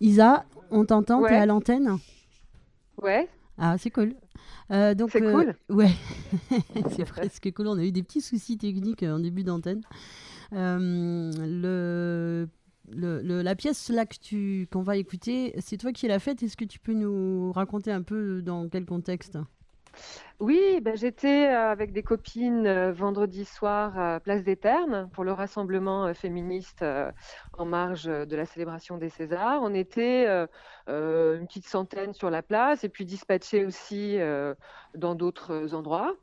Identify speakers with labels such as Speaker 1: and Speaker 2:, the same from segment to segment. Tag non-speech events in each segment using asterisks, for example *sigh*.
Speaker 1: Isa, on t'entend, t'es
Speaker 2: Ouais.
Speaker 1: à l'antenne
Speaker 2: Ouais,
Speaker 1: Ah, c'est cool. Euh, donc,
Speaker 2: c'est
Speaker 1: euh,
Speaker 2: cool.
Speaker 1: Ouais, *laughs* c'est presque cool. On a eu des petits soucis techniques euh, en début d'antenne. Euh, le, le- le- la pièce là que tu qu'on va écouter, c'est toi qui l'as faite. Est-ce que tu peux nous raconter un peu dans quel contexte?
Speaker 2: Oui, ben, j'étais euh, avec des copines euh, vendredi soir à Place des Ternes pour le rassemblement euh, féministe en marge de la célébration des Césars. On était une petite centaine sur la place et puis dispatchés aussi dans d'autres endroits.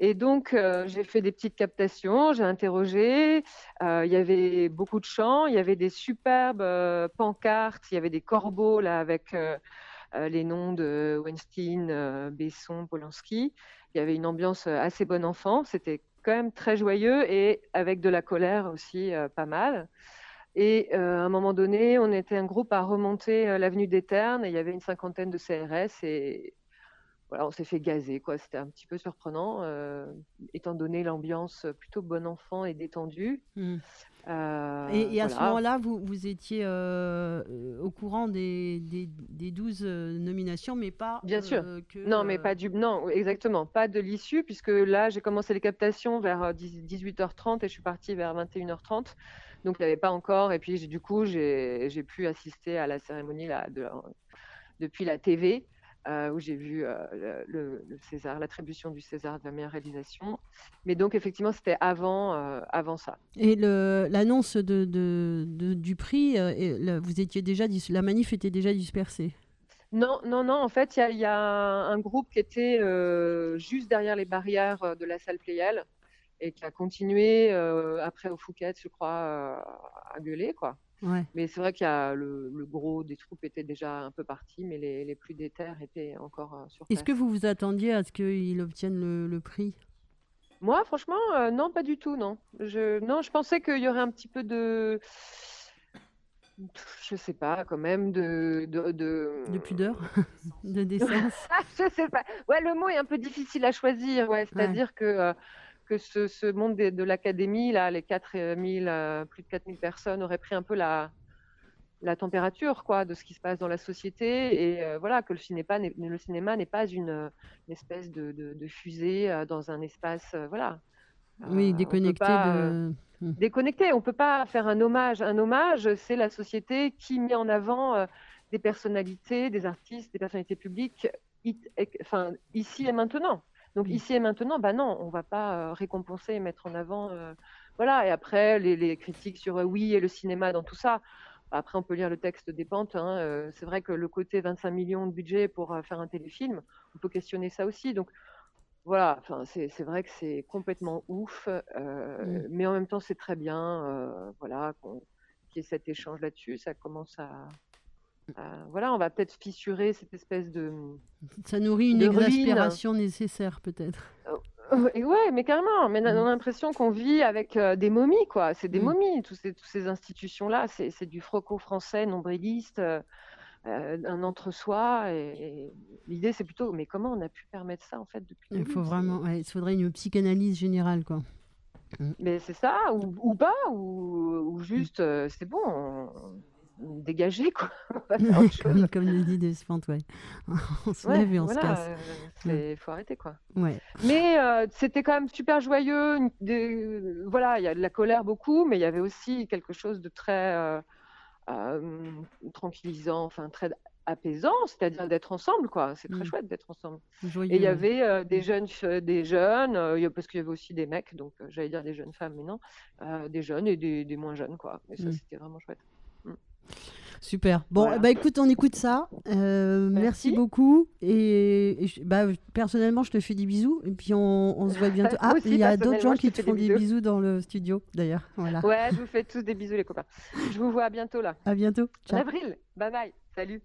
Speaker 2: Et donc, j'ai fait des petites captations, j'ai interrogé. il y avait beaucoup de chants, il y avait des superbes pancartes, il y avait des corbeaux là avec les noms de Weinstein, euh, Besson, Polanski. Il y avait une ambiance euh, assez bon enfant. C'était quand même très joyeux et avec de la colère aussi euh, pas mal. Et euh, à un moment donné, on était un groupe à remonter euh, l'avenue des Ternes et il y avait une cinquantaine de CRS et voilà, on s'est fait gazer, quoi. C'était un petit peu surprenant, euh, étant donné l'ambiance plutôt bon enfant et détendue.
Speaker 1: Hmm.
Speaker 2: Euh,
Speaker 1: Et, et à ce moment-là, vous, vous étiez euh, au courant des, des, des 12 euh, nominations, mais pas
Speaker 2: Bien sûr.
Speaker 1: euh, que.
Speaker 2: Non, mais pas du. Non, exactement, pas de l'issue, puisque là, j'ai commencé les captations vers euh, 10 18h30 et je suis partie vers 21h30. Donc, il n'y avait pas encore. Et puis, du coup, j'ai j'ai pu assister à la cérémonie là, de, depuis la TV, euh, où j'ai vu euh, le, César, l'attribution du César de la meilleure réalisation. Mais donc, effectivement, c'était avant, euh, avant ça.
Speaker 1: Et l'annonce de, de- de- du prix, et vous étiez déjà la manif était déjà dispersée.
Speaker 2: Non, non, non. En fait, il y a, il y a un groupe qui était juste derrière les barrières de la salle Pléiel et qui a continué après au Fouquet, je crois, à gueuler, quoi.
Speaker 1: Ouais.
Speaker 2: Mais c'est vrai qu'il y a le, le gros des troupes était déjà un peu parti, mais les, les plus déter étaient encore euh, sur
Speaker 1: Est-ce
Speaker 2: place.
Speaker 1: que vous vous attendiez à ce qu'il obtienne le, le prix?
Speaker 2: Moi, franchement, euh, non, pas du tout, non. Je, non, je pensais qu'il y aurait un petit peu de, je sais pas, quand même, de, de, de...
Speaker 1: de pudeur, *laughs* de décence *laughs*
Speaker 2: je sais pas. Ouais, le mot est un peu difficile à choisir. Ouais, c'est-à-dire que, euh, que ce, ce monde de, de l'académie, là, les 4000, euh, plus de 4000 personnes auraient pris un peu la, la température quoi, de ce qui se passe dans la société et euh, voilà, que le cinéma n'est, le cinéma n'est pas une, une espèce de, de, de fusée euh, dans un espace. euh, voilà.
Speaker 1: Oui,
Speaker 2: Euh, on
Speaker 1: déconnecté
Speaker 2: pas, euh,
Speaker 1: de.
Speaker 2: Déconnecté. On peut pas faire un hommage. Un hommage, c'est la société qui met en avant euh, des personnalités, des artistes, des personnalités publiques, it- et- enfin ici et maintenant. Donc
Speaker 1: Mm.
Speaker 2: ici et maintenant, bah non, on va pas euh, récompenser et mettre en avant. euh, voilà. Et après, les, les critiques sur euh, oui et le cinéma dans tout ça. Après, on peut lire le texte des pentes. hein, euh, c'est vrai que le côté 25 millions de budget pour euh, faire un téléfilm, on peut questionner ça aussi. Donc voilà, enfin, c'est vrai que c'est complètement ouf, euh,
Speaker 1: Mm.
Speaker 2: mais en même temps, c'est très bien, voilà, qu'on- qu'il y ait cet échange là-dessus. Ça commence à, à- voilà, on va peut-être fissurer cette espèce de,
Speaker 1: Ça nourrit une
Speaker 2: de ruine.
Speaker 1: exaspération nécessaire, peut-être.
Speaker 2: Euh, et ouais, mais carrément, mais on a
Speaker 1: Mm.
Speaker 2: l'impression qu'on vit avec euh, des momies, quoi. C'est des
Speaker 1: Mm.
Speaker 2: momies, tous ces, toutes ces institutions-là. C'est du franco-français nombriliste, euh, euh, un entre-soi. Et, et l'idée, c'est plutôt, mais comment on a pu permettre ça, en fait, depuis
Speaker 1: Il faut vraiment. ouais, il faudrait une psychanalyse générale, quoi.
Speaker 2: Mais c'est ça, ou, ou pas, ou, ou juste, euh, c'est bon, on- on- dégagez, quoi. *laughs*
Speaker 1: Comme, comme le dit Despentes, ouais. *laughs* on se
Speaker 2: Ouais,
Speaker 1: lève et on
Speaker 2: voilà,
Speaker 1: se casse.
Speaker 2: euh, c'est- faut arrêter, quoi.
Speaker 1: Ouais.
Speaker 2: Mais euh, c'était quand même super joyeux. une- des- voilà, il y a de la colère beaucoup, mais il y avait aussi quelque chose de très euh, euh, tranquillisant, enfin très apaisant, c'est-à-dire d'être ensemble, quoi. C'est très
Speaker 1: Mm.
Speaker 2: chouette d'être ensemble.
Speaker 1: Joyeux,
Speaker 2: Et il y avait euh, des jeunes, des jeunes, euh, il parce qu'il y avait aussi des mecs, donc euh, j'allais dire des jeunes femmes, mais non, euh, des jeunes et des, des moins jeunes, quoi. Et ça,
Speaker 1: Mm.
Speaker 2: c'était vraiment chouette.
Speaker 1: Super. Bon,
Speaker 2: Voilà.
Speaker 1: bah écoute, on écoute ça. Euh, merci.
Speaker 2: Merci.
Speaker 1: beaucoup. Et, et je- bah, personnellement, je te fais des bisous. Et puis on, on se voit bientôt. *laughs* Ah, il y a d'autres gens qui
Speaker 2: te
Speaker 1: font
Speaker 2: des
Speaker 1: des
Speaker 2: bisous.
Speaker 1: dans le studio, d'ailleurs. Voilà.
Speaker 2: Ouais, je vous fais tous des bisous, les copains. Je vous vois à bientôt, là.
Speaker 1: À bientôt.
Speaker 2: En
Speaker 1: Ciao.
Speaker 2: avril. Bye bye. Salut.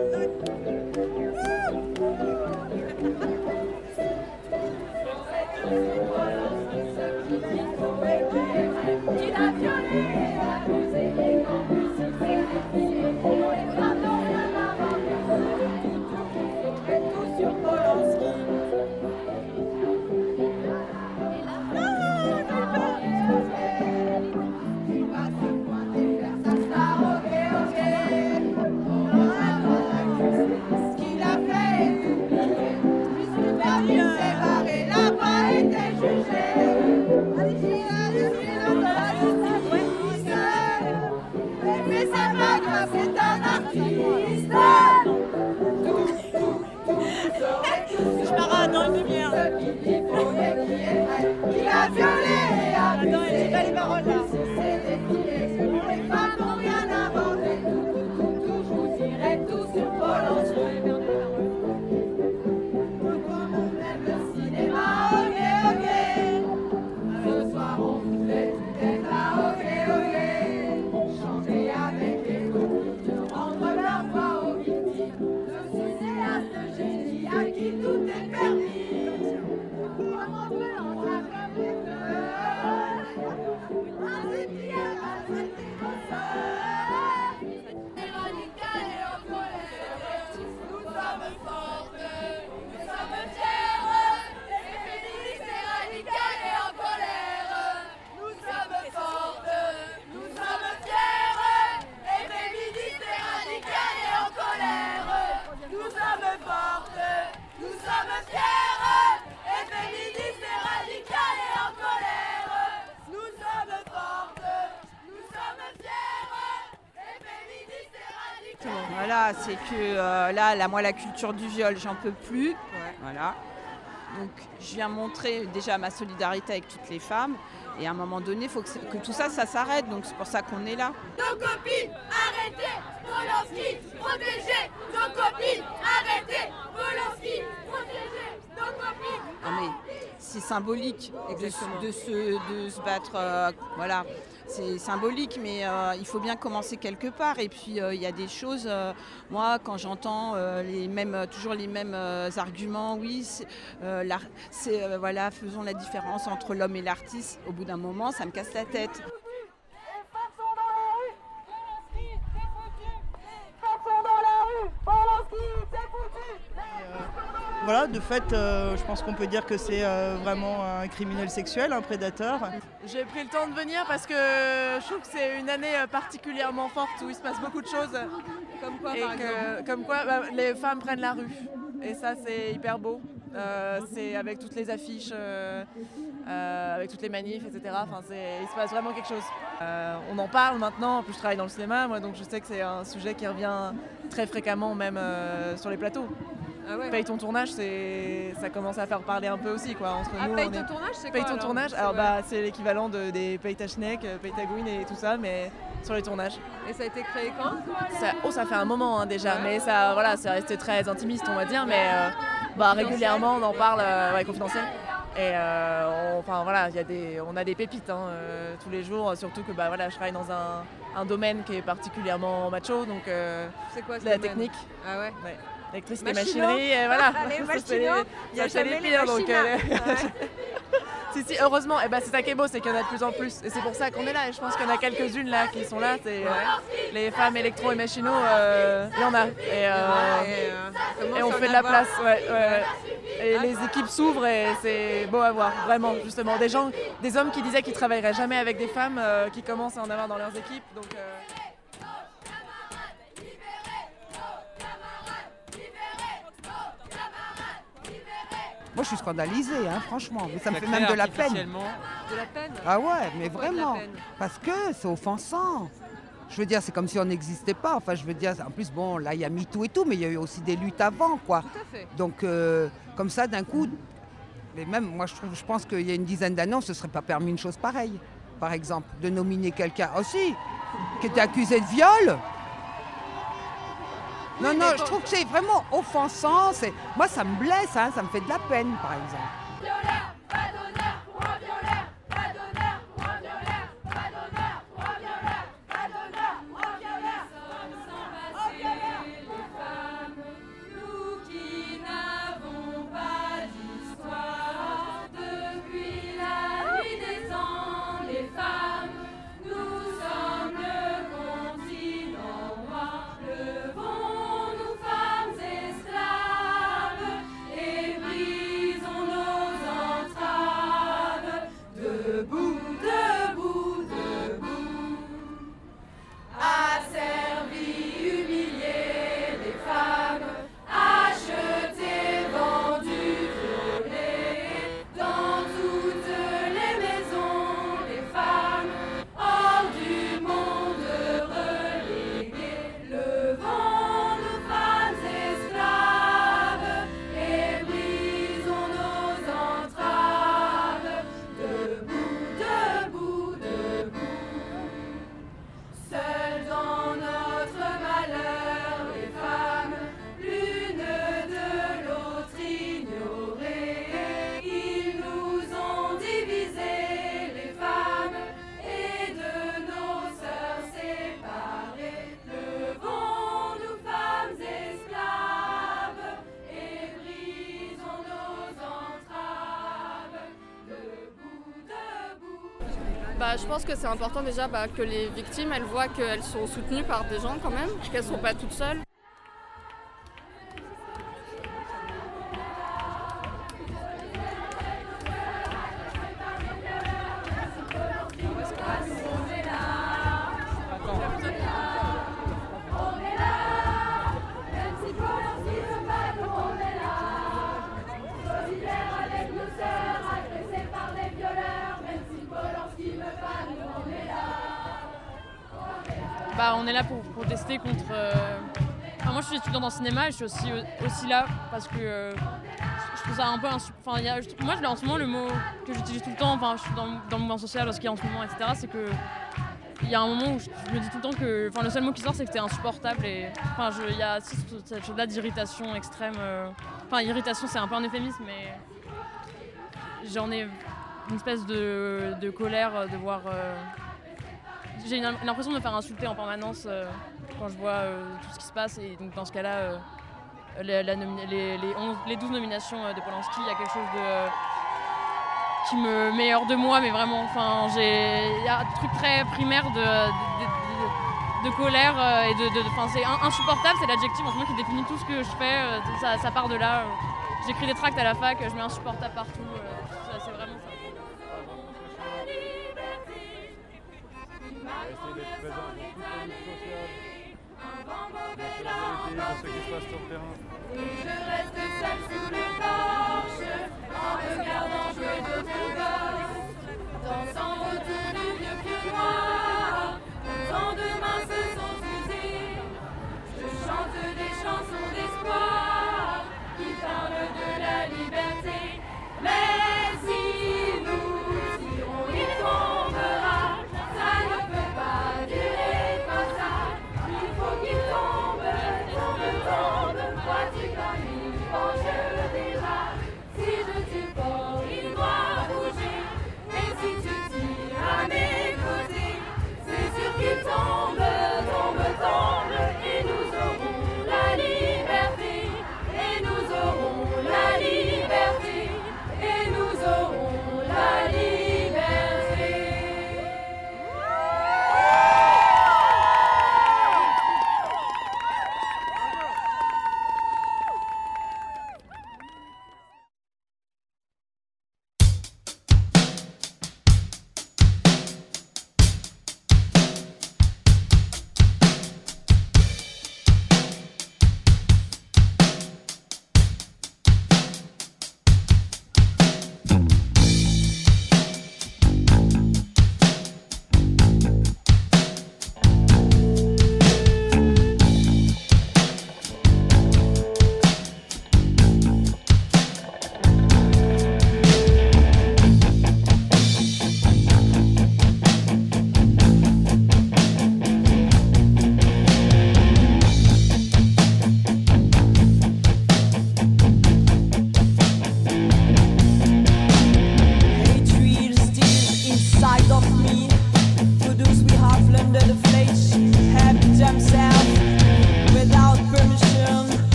Speaker 3: Il
Speaker 4: une demi-heure.
Speaker 3: C'est
Speaker 5: que euh, là, là, moi, la culture du viol, j'en peux plus. Voilà. Donc, je viens montrer déjà ma solidarité avec toutes les femmes. Et à un moment donné, il faut que, tout ça, ça s'arrête. Donc, c'est pour ça qu'on est là.
Speaker 3: Nos copines, arrêtez Polanski, protégez Nos copines, arrêtez Polanski, protégez Nos copines
Speaker 5: Non, mais c'est symbolique de, se- de se, de se battre. euh, voilà, c'est symbolique, mais euh, il faut bien commencer quelque part. Et puis, euh, il y a des choses. euh, moi, quand j'entends les mêmes, toujours les mêmes arguments, oui, euh, voilà, faisons la différence entre l'homme et l'artiste. Au bout d'un moment, ça me casse la tête.
Speaker 3: Les femmes sont dans la rue Polanski, c'est foutu Les femmes sont dans la rue Polanski, c'est foutu
Speaker 6: Voilà, de fait, euh, je pense qu'on peut dire que c'est euh, vraiment un criminel sexuel, un prédateur.
Speaker 7: J'ai pris le temps de venir parce que je trouve que c'est une année euh, particulièrement forte où il se passe beaucoup de choses.
Speaker 5: Comme quoi,
Speaker 7: et que, comme quoi bah, les femmes prennent la rue. Et ça, c'est hyper beau. Euh, c'est avec toutes les affiches, euh, euh, avec toutes les manifs, etc. Enfin, il se passe vraiment quelque chose. Euh, on en parle maintenant. En plus, je travaille dans le cinéma, moi, donc je sais que c'est un sujet qui revient très fréquemment, même euh, sur les plateaux. Paye ton tournage, c'est ça commence à faire parler un peu aussi, quoi. Entre
Speaker 8: Ah,
Speaker 7: nous,
Speaker 8: paye
Speaker 7: on
Speaker 8: ton
Speaker 7: est-
Speaker 8: tournage, c'est quoi
Speaker 7: Paye ton
Speaker 8: alors
Speaker 7: tournage,
Speaker 8: C'est
Speaker 7: alors bah c'est l'équivalent de, des Paye ta schneck, euh, Paye ta gouine et tout ça, mais sur les tournages.
Speaker 8: Et ça a été créé quand?
Speaker 7: Ça, oh, ça fait un moment hein, déjà,
Speaker 8: Ouais.
Speaker 7: mais ça, voilà, c'est resté très intimiste, on va dire, mais euh, bah, régulièrement on en parle, euh, ouais, confidentiel. Et euh, on, enfin voilà, il y a des, on a des pépites hein, euh, tous les jours, surtout que bah voilà, je travaille dans un, un domaine qui est particulièrement macho, donc euh,
Speaker 8: C'est quoi ce
Speaker 7: la
Speaker 8: domaine?
Speaker 7: technique,
Speaker 8: Ah ouais
Speaker 7: ouais, électricité,
Speaker 8: Machino.
Speaker 7: machinerie, et voilà. *laughs*
Speaker 8: Il y a jamais
Speaker 7: les pires, donc, euh. *laughs* *laughs* Si, si, heureusement, et ben c'est ça qui est beau, c'est qu'il y en a de plus en plus. Et c'est pour ça qu'on est là. Et je pense qu'il y en a quelques-unes là qui sont là. C'est euh, les femmes électro et machinaux, euh, il y en a. Et, euh,
Speaker 8: euh,
Speaker 7: on fait de la place. ouais, ouais, ouais. Et les équipes s'ouvrent et c'est beau à voir, vraiment, justement. Des gens, des hommes qui disaient qu'ils travailleraient jamais avec des femmes euh, qui commencent à en avoir dans leurs équipes. Donc,
Speaker 9: Moi, je suis scandalisée, hein, franchement. Mais ça me fait même de la peine.
Speaker 8: De la peine
Speaker 9: Ah ouais, mais
Speaker 8: Pourquoi
Speaker 9: vraiment. Parce que c'est offensant. Je veux dire, c'est comme si on n'existait pas. Enfin, je veux dire, en plus, bon, là, il y a MeToo et tout, mais il y a eu aussi des luttes avant, quoi.
Speaker 8: Tout à fait.
Speaker 9: Donc, euh, comme ça, d'un coup, mais même, moi, je, trouve, je pense qu'il y a une dizaine d'années, on ne se serait pas permis une chose pareille. Par exemple, de nominer quelqu'un aussi, qui était accusé de viol. Non, non, je trouve que c'est vraiment offensant. c'est- Moi, ça me blesse, hein, ça me fait de la peine, par exemple.
Speaker 10: Bah, Je pense que c'est important déjà bah, que les victimes elles voient qu'elles sont soutenues par des gens quand même, qu'elles ne sont pas toutes seules.
Speaker 11: Cinéma je suis aussi, là parce que euh, je trouve ça un peu. Enfin, moi, je- en ce moment, le mot que j'utilise tout le temps, enfin, je suis dans, dans le mouvement social, ce qu'il y a en ce moment, etc., c'est que. Il y a un moment où je, me dis tout le temps que. Enfin, le seul mot qui sort, c'est que c'est insupportable. Et. Enfin, il y a cette- chose-là d'irritation extrême. euh, Enfin, irritation, c'est un peu un euphémisme, mais. J'en ai une espèce de, colère de voir. euh, j'ai l'impression de me faire insulter en permanence euh, quand je vois euh, tout ce qui se passe. Et donc dans ce cas-là, euh, les, les 11 les 12 nominations euh, de Polanski, il y a quelque chose de, qui me met hors de moi, mais vraiment, enfin, il y a un truc très primaire de, de, de- de colère et de, c'est in- insupportable, c'est l'adjectif en ce moment qui définit tout ce que je fais. ça, part de là. J'écris des tracts à la fac, je mets insupportable partout. c'est vraiment ça.
Speaker 3: Je reste seule sous le porche, en regardant jouer d'autres gosses, dansant autour du vieux pied noir, tant de mains se sont usées. Je chante des chansons d'espoir qui parlent de la liberté.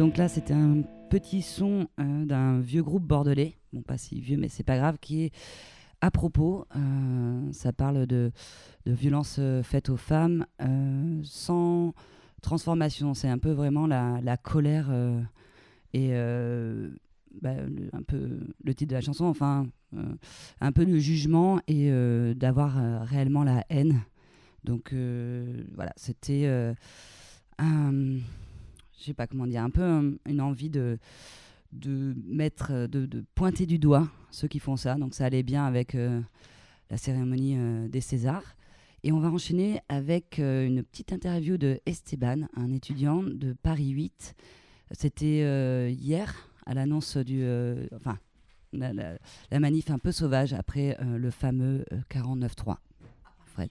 Speaker 12: Donc là c'était un petit son euh, d'un vieux groupe bordelais, bon pas si vieux mais c'est pas grave, qui est à propos. Euh, ça parle de, de violences euh, faites aux femmes sans transformation. C'est un peu vraiment la, colère et bah, le- un peu le titre de la chanson, enfin un peu le jugement et d'avoir réellement la haine. Donc voilà, c'était un, je sais pas comment dire, un peu euh, une envie de de mettre, euh, de, pointer du doigt ceux qui font ça. Donc ça allait bien avec euh, la cérémonie des Césars. Et on va enchaîner avec une petite interview de Esteban, un étudiant de Paris 8. C'était hier à l'annonce du, enfin, la, la- manif un peu sauvage après le fameux euh, 49-3. Fred.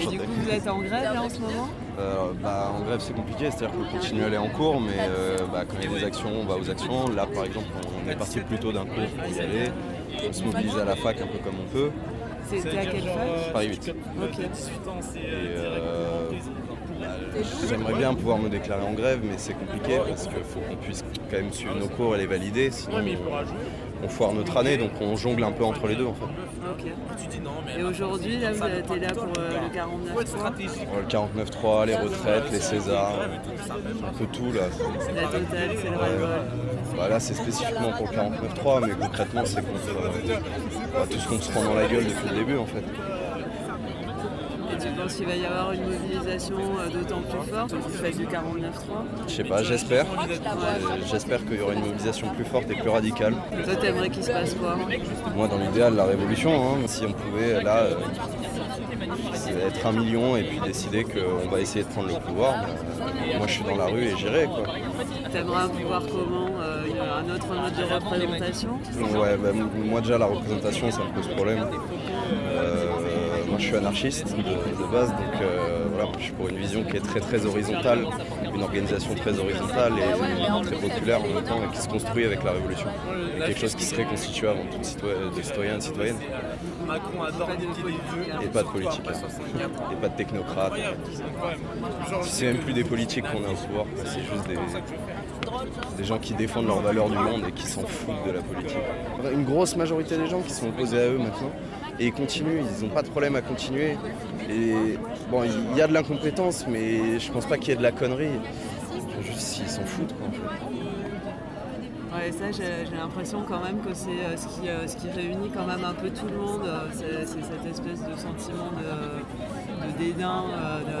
Speaker 13: Et du coup, vous êtes en grève là en ce moment
Speaker 14: Euh, bah, en grève c'est compliqué, c'est-à-dire qu'on continue à aller en cours, mais euh, bah, quand il y a des actions, on va aux actions. Là par exemple, on est parti plutôt d'un cours pour y aller. On se mobilise à la fac un peu comme on peut.
Speaker 13: C'était à quelle fac
Speaker 14: Paris 8.
Speaker 13: Ok.
Speaker 14: Et, euh, bah, J'aimerais bien pouvoir me déclarer en grève, mais c'est compliqué parce qu'il faut qu'on puisse quand même suivre nos cours et les valider, sinon on, foire notre année, donc on jongle un peu entre les deux en fait.
Speaker 13: Et aujourd'hui, là, vous êtes là pour euh, le 49
Speaker 14: Ouais, Le 49-3, les retraites, les Césars, un peu tout là.
Speaker 13: La totale, c'est le ras-le-bol.
Speaker 14: Bah là c'est spécifiquement pour le 49-3, mais concrètement c'est contre euh, bah, tout ce qu'on se prend dans la gueule depuis le début en fait.
Speaker 13: Tu penses qu'il va y avoir une mobilisation euh, d'autant plus forte faites du 49-3
Speaker 14: Je sais pas, j'espère. Euh, J'espère qu'il y aura une mobilisation plus forte et plus radicale.
Speaker 13: Toi, t'aimerais qu'il se passe quoi
Speaker 14: Moi, dans l'idéal, la révolution, hein, si on pouvait, là, euh, être un million et puis décider qu'on va essayer de prendre le pouvoir, euh, moi je suis dans la rue et j'irai.
Speaker 13: T'aimerais un pouvoir comment euh, il y a Un autre mode de représentation?
Speaker 14: Ouais, bah, moi déjà, la représentation, ça me pose problème. Euh, je suis anarchiste de, base, donc euh, voilà, je suis pour une vision qui est très très horizontale, une organisation très horizontale et très populaire en même temps et qui se construit avec la révolution. Quelque chose qui serait constitué avant tout de citoyens et de citoyennes. Et pas de politique. hein. Et pas de technocrates. C'est même plus des politiques qu'on a au pouvoir, c'est juste des gens qui défendent leurs valeurs du monde et qui s'en foutent de la politique. Une grosse majorité des gens qui sont opposés à eux maintenant. Et ils continuent, ils n'ont pas de problème à continuer. Et bon, il y a de l'incompétence, mais je pense pas qu'il y ait de la connerie. Juste ils s'en foutent quoi en fait.
Speaker 13: Ouais, ça, j'ai l'impression quand même que c'est euh, ce, qui, euh, ce qui réunit quand même un peu tout le monde. euh, C'est cette espèce de sentiment de, de dédain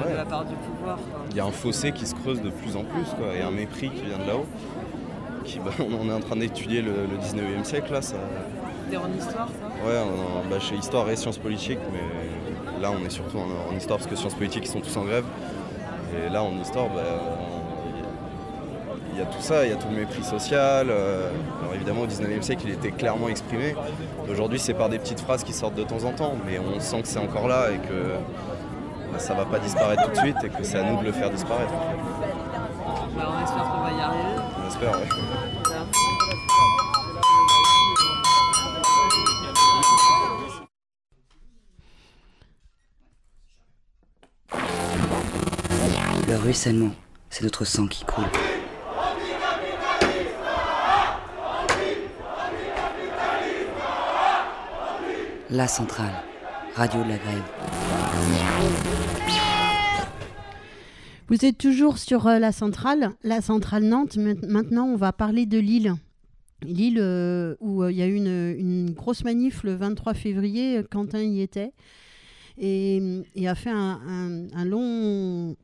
Speaker 13: de, la part du pouvoir.
Speaker 14: Il y a un fossé qui se creuse de plus en plus, quoi, et un mépris qui vient de là-haut. Qui, bah, *laughs* on est en train d'étudier le, le 19e siècle, là. Ça...
Speaker 13: En histoire, ça
Speaker 14: Ouais, on- bah, chez Histoire et Sciences Politiques, mais là, on est surtout en, en Histoire parce que Sciences Politiques, ils sont tous en grève. Et là, en Histoire, bah, il y a tout ça, il y a tout le mépris social. euh, alors évidemment, au 19e siècle, il était clairement exprimé. Aujourd'hui, c'est par des petites phrases qui sortent de temps en temps, mais on sent que c'est encore là et que bah, ça va pas disparaître tout de suite et que c'est à nous de le faire disparaître.
Speaker 13: Bah, On espère qu'on va y arriver.
Speaker 14: On espère, ouais.
Speaker 15: Ruissellement, c'est notre sang qui coule. La centrale, radio de la grève.
Speaker 1: Vous êtes toujours sur euh, la centrale, la centrale Nantes. Maint- Maintenant, on va parler de Lille. Lille, euh, où euh, il y a eu une, grosse manif le 23 février, Quentin y était, et, a fait un long,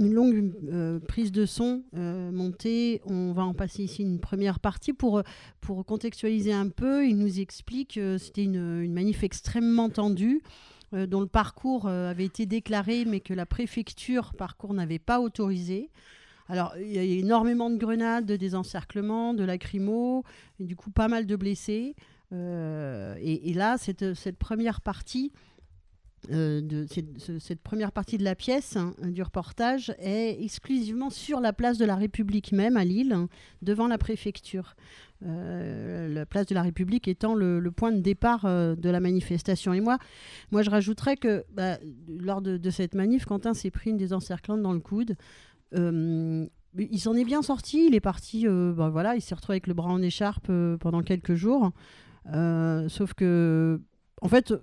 Speaker 1: une longue euh, prise de son euh, montée. On va en passer ici une première partie pour, euh, pour contextualiser un peu. Il nous explique que c'était une, une manif extrêmement tendue dont le parcours avait été déclaré mais que la préfecture parcours n'avait pas autorisé. Alors, il y a énormément de grenades, de désencerclements, de lacrymos, et du coup, pas mal de blessés. Et, et là, cette, cette première partie, euh, de cette, ce- cette première partie de la pièce hein, du reportage est exclusivement sur la place de la République même à Lille, hein, devant la préfecture. Euh, la place de la République étant le, point de départ euh, de la manifestation. Et moi, moi je rajouterais que bah, lors de, cette manif, Quentin s'est pris une désencerclante dans le coude. Il s'en est bien sorti, il est parti, bah, voilà, il s'est retrouvé avec le bras en écharpe pendant quelques jours. Sauf que, en fait,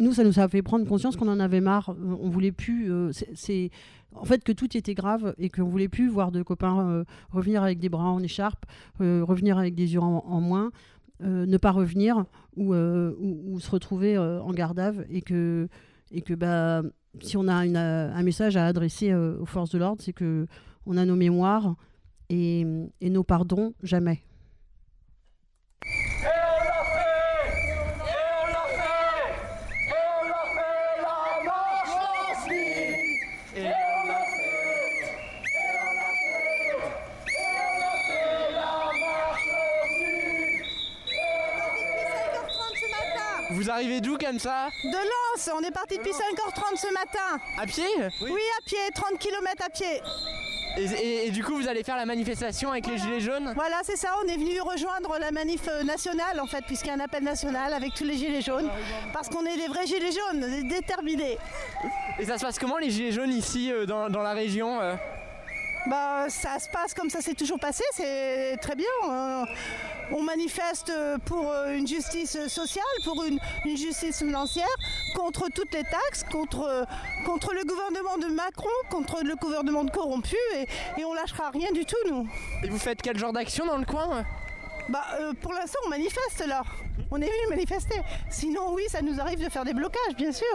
Speaker 1: nous, ça nous a fait prendre conscience qu'on en avait marre. On voulait plus. euh, c'est- en fait que tout était grave et qu'on voulait plus voir de copains euh, revenir avec des bras en écharpe, euh, revenir avec des yeux en, moins, ne pas revenir ou, se retrouver en garde et que et que bah si on a un message à adresser aux forces de l'ordre, c'est que on a nos mémoires et nos pardons jamais.
Speaker 16: Arrivez d'où comme ça
Speaker 4: De Lens, on est parti depuis 5h30 ce matin.
Speaker 16: À pied
Speaker 4: Oui, à pied, 30 km à pied.
Speaker 16: et, et- et du coup, vous allez faire la manifestation avec les Gilets jaunes
Speaker 4: Voilà, c'est ça, on est venu rejoindre la manif euh, nationale en fait, puisqu'il y a un appel national avec tous les gilets jaunes. Parce qu'on est des vrais gilets jaunes, déterminés.
Speaker 16: Et ça se passe comment les Gilets jaunes ici euh, dans, dans la région euh
Speaker 4: Bah, ça se passe comme ça s'est toujours passé, c'est très bien. Euh, on manifeste pour euh, une justice sociale, pour une, justice financière, contre toutes les taxes, contre, euh, contre le gouvernement de Macron, contre le gouvernement de corrompu, et, et on lâchera rien du tout, nous.
Speaker 16: Et vous faites quel genre d'action dans le coin
Speaker 4: Bah, euh, pour l'instant, on manifeste là. On est venu manifester. Sinon, oui, ça nous arrive de faire des blocages, bien sûr.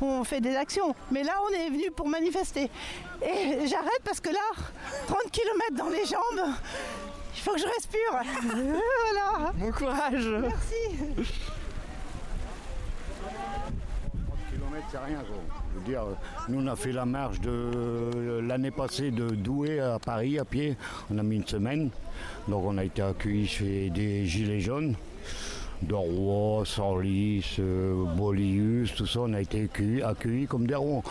Speaker 4: On fait des actions. Mais là, on est venu pour manifester. Et j'arrête parce que là, 30 km dans les jambes, il faut que je respire. *laughs* voilà.
Speaker 16: Bon courage.
Speaker 4: Merci.
Speaker 17: kilomètres, c'est rien. quoi. Dire, nous, on a fait la marche de l'année passée de Douai à Paris à pied. On a mis une semaine. Donc, on a été accueillis chez des Gilets jaunes. De Rouen, Senlis, euh, Bolius, tout ça, on a été accueillis, comme des rois.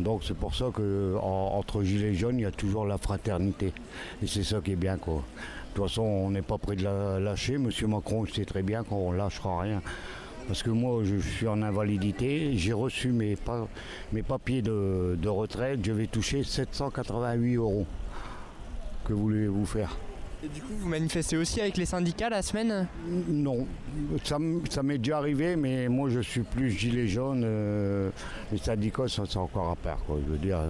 Speaker 17: Donc c'est pour ça que en- entre gilets jaunes, il y a toujours la fraternité. Et c'est ça qui est bien quoi. De toute façon, on n'est pas prêt de la lâcher. Monsieur Macron sait très bien qu'on ne lâchera rien. Parce que moi, je suis en invalidité, j'ai reçu mes, pa- mes papiers de, de retraite, je vais toucher 788 euros. Que voulez-vous faire?
Speaker 16: Et du coup, vous manifestez aussi avec les syndicats la semaine?
Speaker 17: Non, ça, m'est déjà arrivé, mais moi je suis plus gilet jaune. euh, les syndicats, ça c'est encore à part. Quoi. Je veux dire, euh,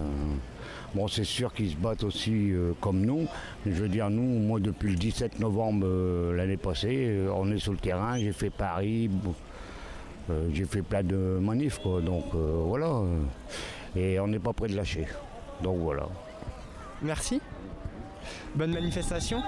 Speaker 17: bon, c'est sûr qu'ils se battent aussi euh, comme nous. Mais je veux dire, nous, moi depuis le 17 novembre l'année passée, on est sur le terrain. J'ai fait Paris, j'ai fait plein de manifs, quoi. Donc euh, voilà. euh, et on n'est pas prêt de lâcher. Donc voilà.
Speaker 16: Merci. Bonne manifestation.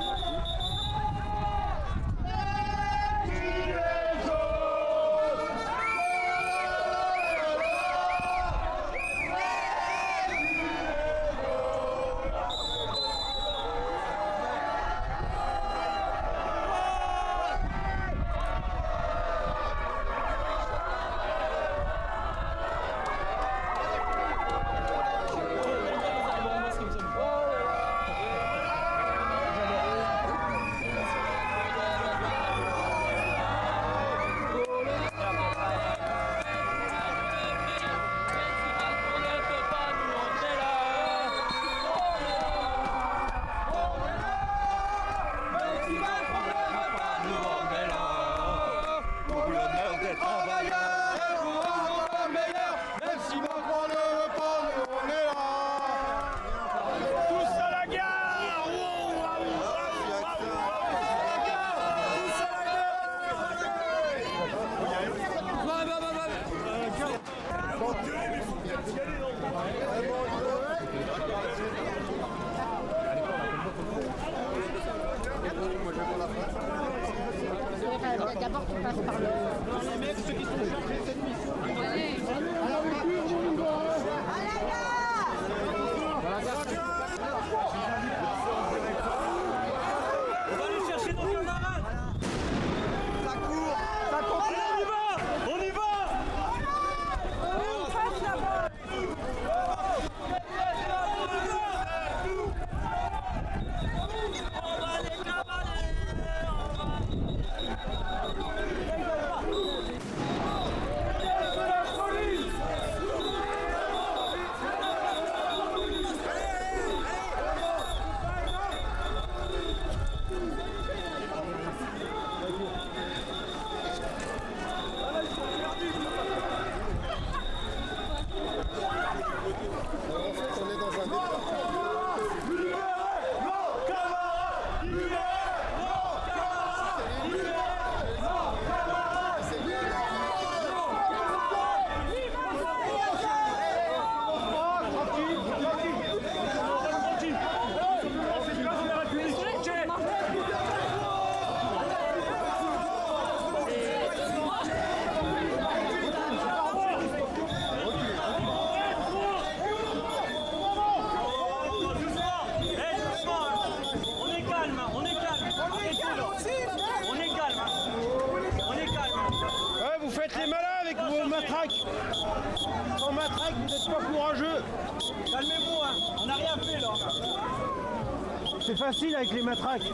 Speaker 18: Facile avec les matraques.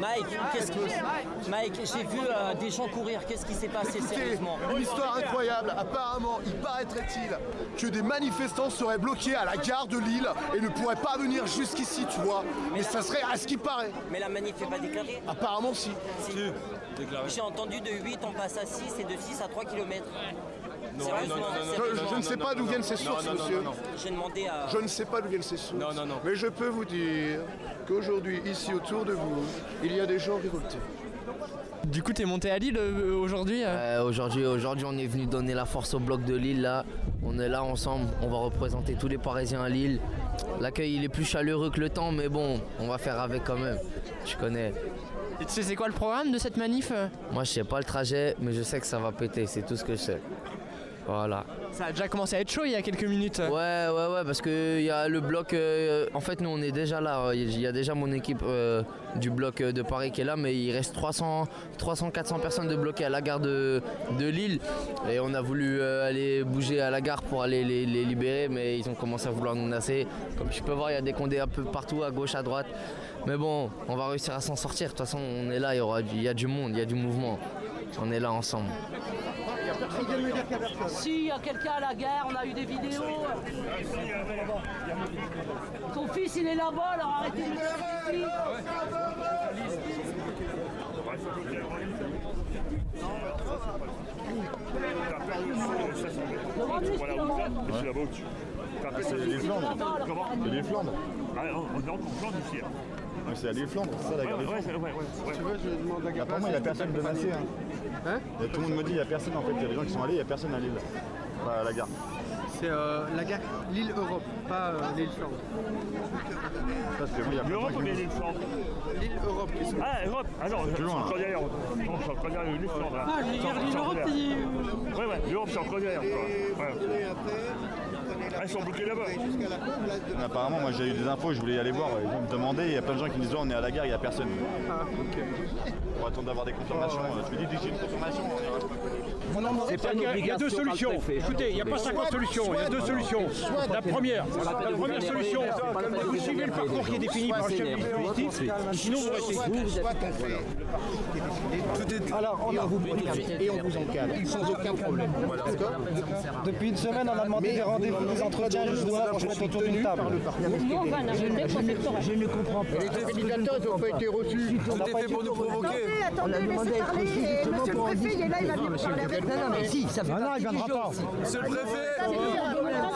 Speaker 19: Mike, qu'est-ce qui... Mike, j'ai vu euh, des gens courir. Qu'est-ce qui s'est passé
Speaker 20: Écoutez,
Speaker 19: sérieusement
Speaker 20: une histoire incroyable. Apparemment, il paraîtrait-il que des manifestants seraient bloqués à la gare de Lille et ne pourraient pas venir jusqu'ici, tu vois. Mais ça serait à ce qui paraît.
Speaker 19: Mais la manif n'est pas déclarée
Speaker 20: Apparemment, si.
Speaker 19: J'ai entendu de 8 on passe à 6 et de 6 à 3 km.
Speaker 20: Non, non, non, Je, je ne sais pas d'où viennent ces sources, monsieur.
Speaker 19: J'ai demandé à.
Speaker 20: Je ne sais pas d'où viennent ces sources. Mais je peux vous dire qu'aujourd'hui, ici autour de vous, il y a des gens révoltés.
Speaker 16: Du coup, t'es monté à Lille euh, aujourd'hui euh
Speaker 21: Euh, aujourd'hui, aujourd'hui, on est venu donner la force au bloc de Lille. Là, on est là ensemble. On va représenter tous les Parisiens à Lille. L'accueil, il est plus chaleureux que le temps, mais bon, on va faire avec quand même. Tu connais.
Speaker 16: Et tu sais, c'est quoi le programme de cette manif
Speaker 21: Moi, je sais pas le trajet, mais je sais que ça va péter. C'est tout ce que je sais. Voilà.
Speaker 16: Ça a déjà commencé à être chaud il y a quelques minutes.
Speaker 21: Ouais, ouais, ouais, parce que il y a le bloc. euh, en fait, nous, on est déjà là. Il y a déjà mon équipe euh, du bloc euh, de Paris qui est là, mais il reste 300, 300 400 personnes de bloquées à la gare de, de Lille. Et on a voulu euh, aller bouger à la gare pour aller les, les libérer, mais ils ont commencé à vouloir nous nasser. Comme tu peux voir, il y a des condés un peu partout, à gauche, à droite. Mais bon, on va réussir à s'en sortir. De toute façon, on est là, il y, aura du- il y a du monde, il y a du mouvement. On est là ensemble.
Speaker 19: Si, il y a quelqu'un à la gare, on a eu des vidéos. Son fils, il est là-bas, alors arrêtez de
Speaker 22: suis là-bas au-dessus.
Speaker 23: C'est l'île Flandre.
Speaker 22: Comment
Speaker 23: C'est l'île Flandre.
Speaker 22: Ah, on on est en Flandre ici. Hein.
Speaker 23: Ouais, C'est à l'île Flandre, c'est ça la gare
Speaker 22: Ouais,
Speaker 23: de
Speaker 22: ouais,
Speaker 23: Flandre.
Speaker 22: ouais, ouais, ouais.
Speaker 23: tu veux, je demande la gare. Apparemment, il n'y a personne de massé. Hein. A- tout le monde me dit il n'y a personne en fait. Il y a des gens qui sont allés, il n'y a personne à Lille. Enfin, à la gare.
Speaker 18: C'est euh, la gare Lille Europe, pas euh, l'île Flandre.
Speaker 23: Ça, c'est bon, il y a plein de
Speaker 22: L'Europe ou l'île Flandre
Speaker 18: L'île Europe qui sont.
Speaker 22: Ah, Europe Ah non, je suis
Speaker 23: loin,
Speaker 22: encore
Speaker 23: là.
Speaker 22: derrière. Non, je suis encore derrière l'île Flandre.
Speaker 18: Ah, t'as dit-
Speaker 22: derrière. Ouais, ouais, l'Europe, c'est encore derrière. quoi. Ouais. Ah, ils sont bloqués là-bas.
Speaker 23: Mais Apparemment, moi j'ai eu des infos, je voulais y aller voir. Ils me demandaient, il y a plein de gens qui me disent oh, on est à la gare, il n'y a personne.
Speaker 18: Ah, ok.
Speaker 23: On attend d'avoir des confirmations. Tu me dis, j'ai une confirmation.
Speaker 18: C'est pas
Speaker 24: Il y a- il y a deux solutions. Écoutez, il n'y a pas 50 solutions, il y a deux solutions. La première, la première solution, vous suivez le parcours qui est défini par le chef de justice, sinon vous restez.
Speaker 18: Alors, on a vous et on vous encadre, sans aucun problème. D'accord Depuis une semaine, on a demandé des rendez-vous, des entretiens, je dois pour se mettre autour d'une table.
Speaker 19: Je ne comprends pas.
Speaker 18: Les ils n'ont pas été reçus.
Speaker 19: Tout est fait pour nous provoquer. On a demandé à être reçu justement pour en discuter. Non, non, mais si, ça fait
Speaker 18: Non, non, il.
Speaker 19: On.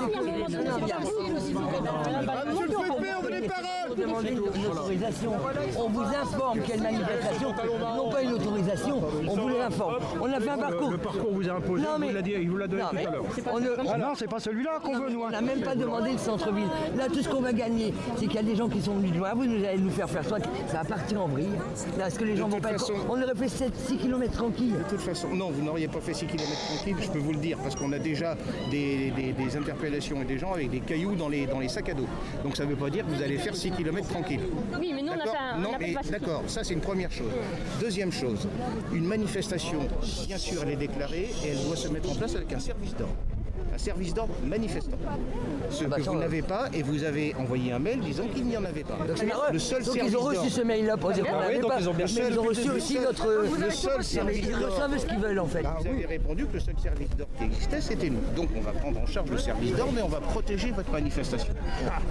Speaker 19: On vous informe quelle manifestation, non pas une autorisation, on vous l'informe. On a fait un parcours.
Speaker 18: Le parcours vous a imposé, il vous l'a donné tout à l'heure. non, c'est pas celui-là qu'on veut, nous.
Speaker 19: On n'a même pas demandé le centre-ville. Là, tout ce qu'on va gagner, c'est qu'il y a des gens qui sont venus de loin. Vous nous allez nous faire faire ça. Ça va partir en vrille. Est-ce que les gens vont pas On aurait fait 6 km tranquille.
Speaker 18: De toute façon, non, vous n'auriez pas fait 6 km tranquille, je peux vous le dire, parce qu'on a déjà des, des- des interpellations et des gens avec des cailloux dans les, dans les sacs à dos. Donc ça ne veut pas dire que vous allez faire 6 km tranquille.
Speaker 25: Oui, mais nous, on a un- on
Speaker 18: Non,
Speaker 25: a
Speaker 18: mais
Speaker 25: pas-
Speaker 18: d'accord, ça c'est une première chose. Deuxième chose, une manifestation, bien sûr, elle est déclarée et elle doit se mettre en place avec un service d'ordre. Un service d'ordre manifestant. Ce
Speaker 19: bah
Speaker 18: que
Speaker 19: ça,
Speaker 18: vous n'avez pas et vous avez envoyé un mail disant qu'il n'y en avait pas.
Speaker 19: C'est marrant.
Speaker 18: Le seul
Speaker 19: Donc,
Speaker 18: service
Speaker 19: ils ont reçu
Speaker 18: d'ordre-
Speaker 19: ce mail-là pour dire qu'on
Speaker 18: Ah oui,
Speaker 19: n'avait
Speaker 18: donc
Speaker 19: pas.
Speaker 18: ils ont bien
Speaker 19: mais
Speaker 18: fait.
Speaker 19: ils ont reçu
Speaker 18: Le
Speaker 19: aussi
Speaker 18: seul-
Speaker 19: notre.
Speaker 18: le seul
Speaker 19: Mais
Speaker 18: service
Speaker 19: ils
Speaker 18: d'ordre.
Speaker 19: reçoivent ce qu'ils veulent en fait.
Speaker 18: Bah, vous avez répondu que le seul service d'ordre qui existait, c'était nous. Donc on va prendre en charge le service d'ordre et on va protéger votre manifestation.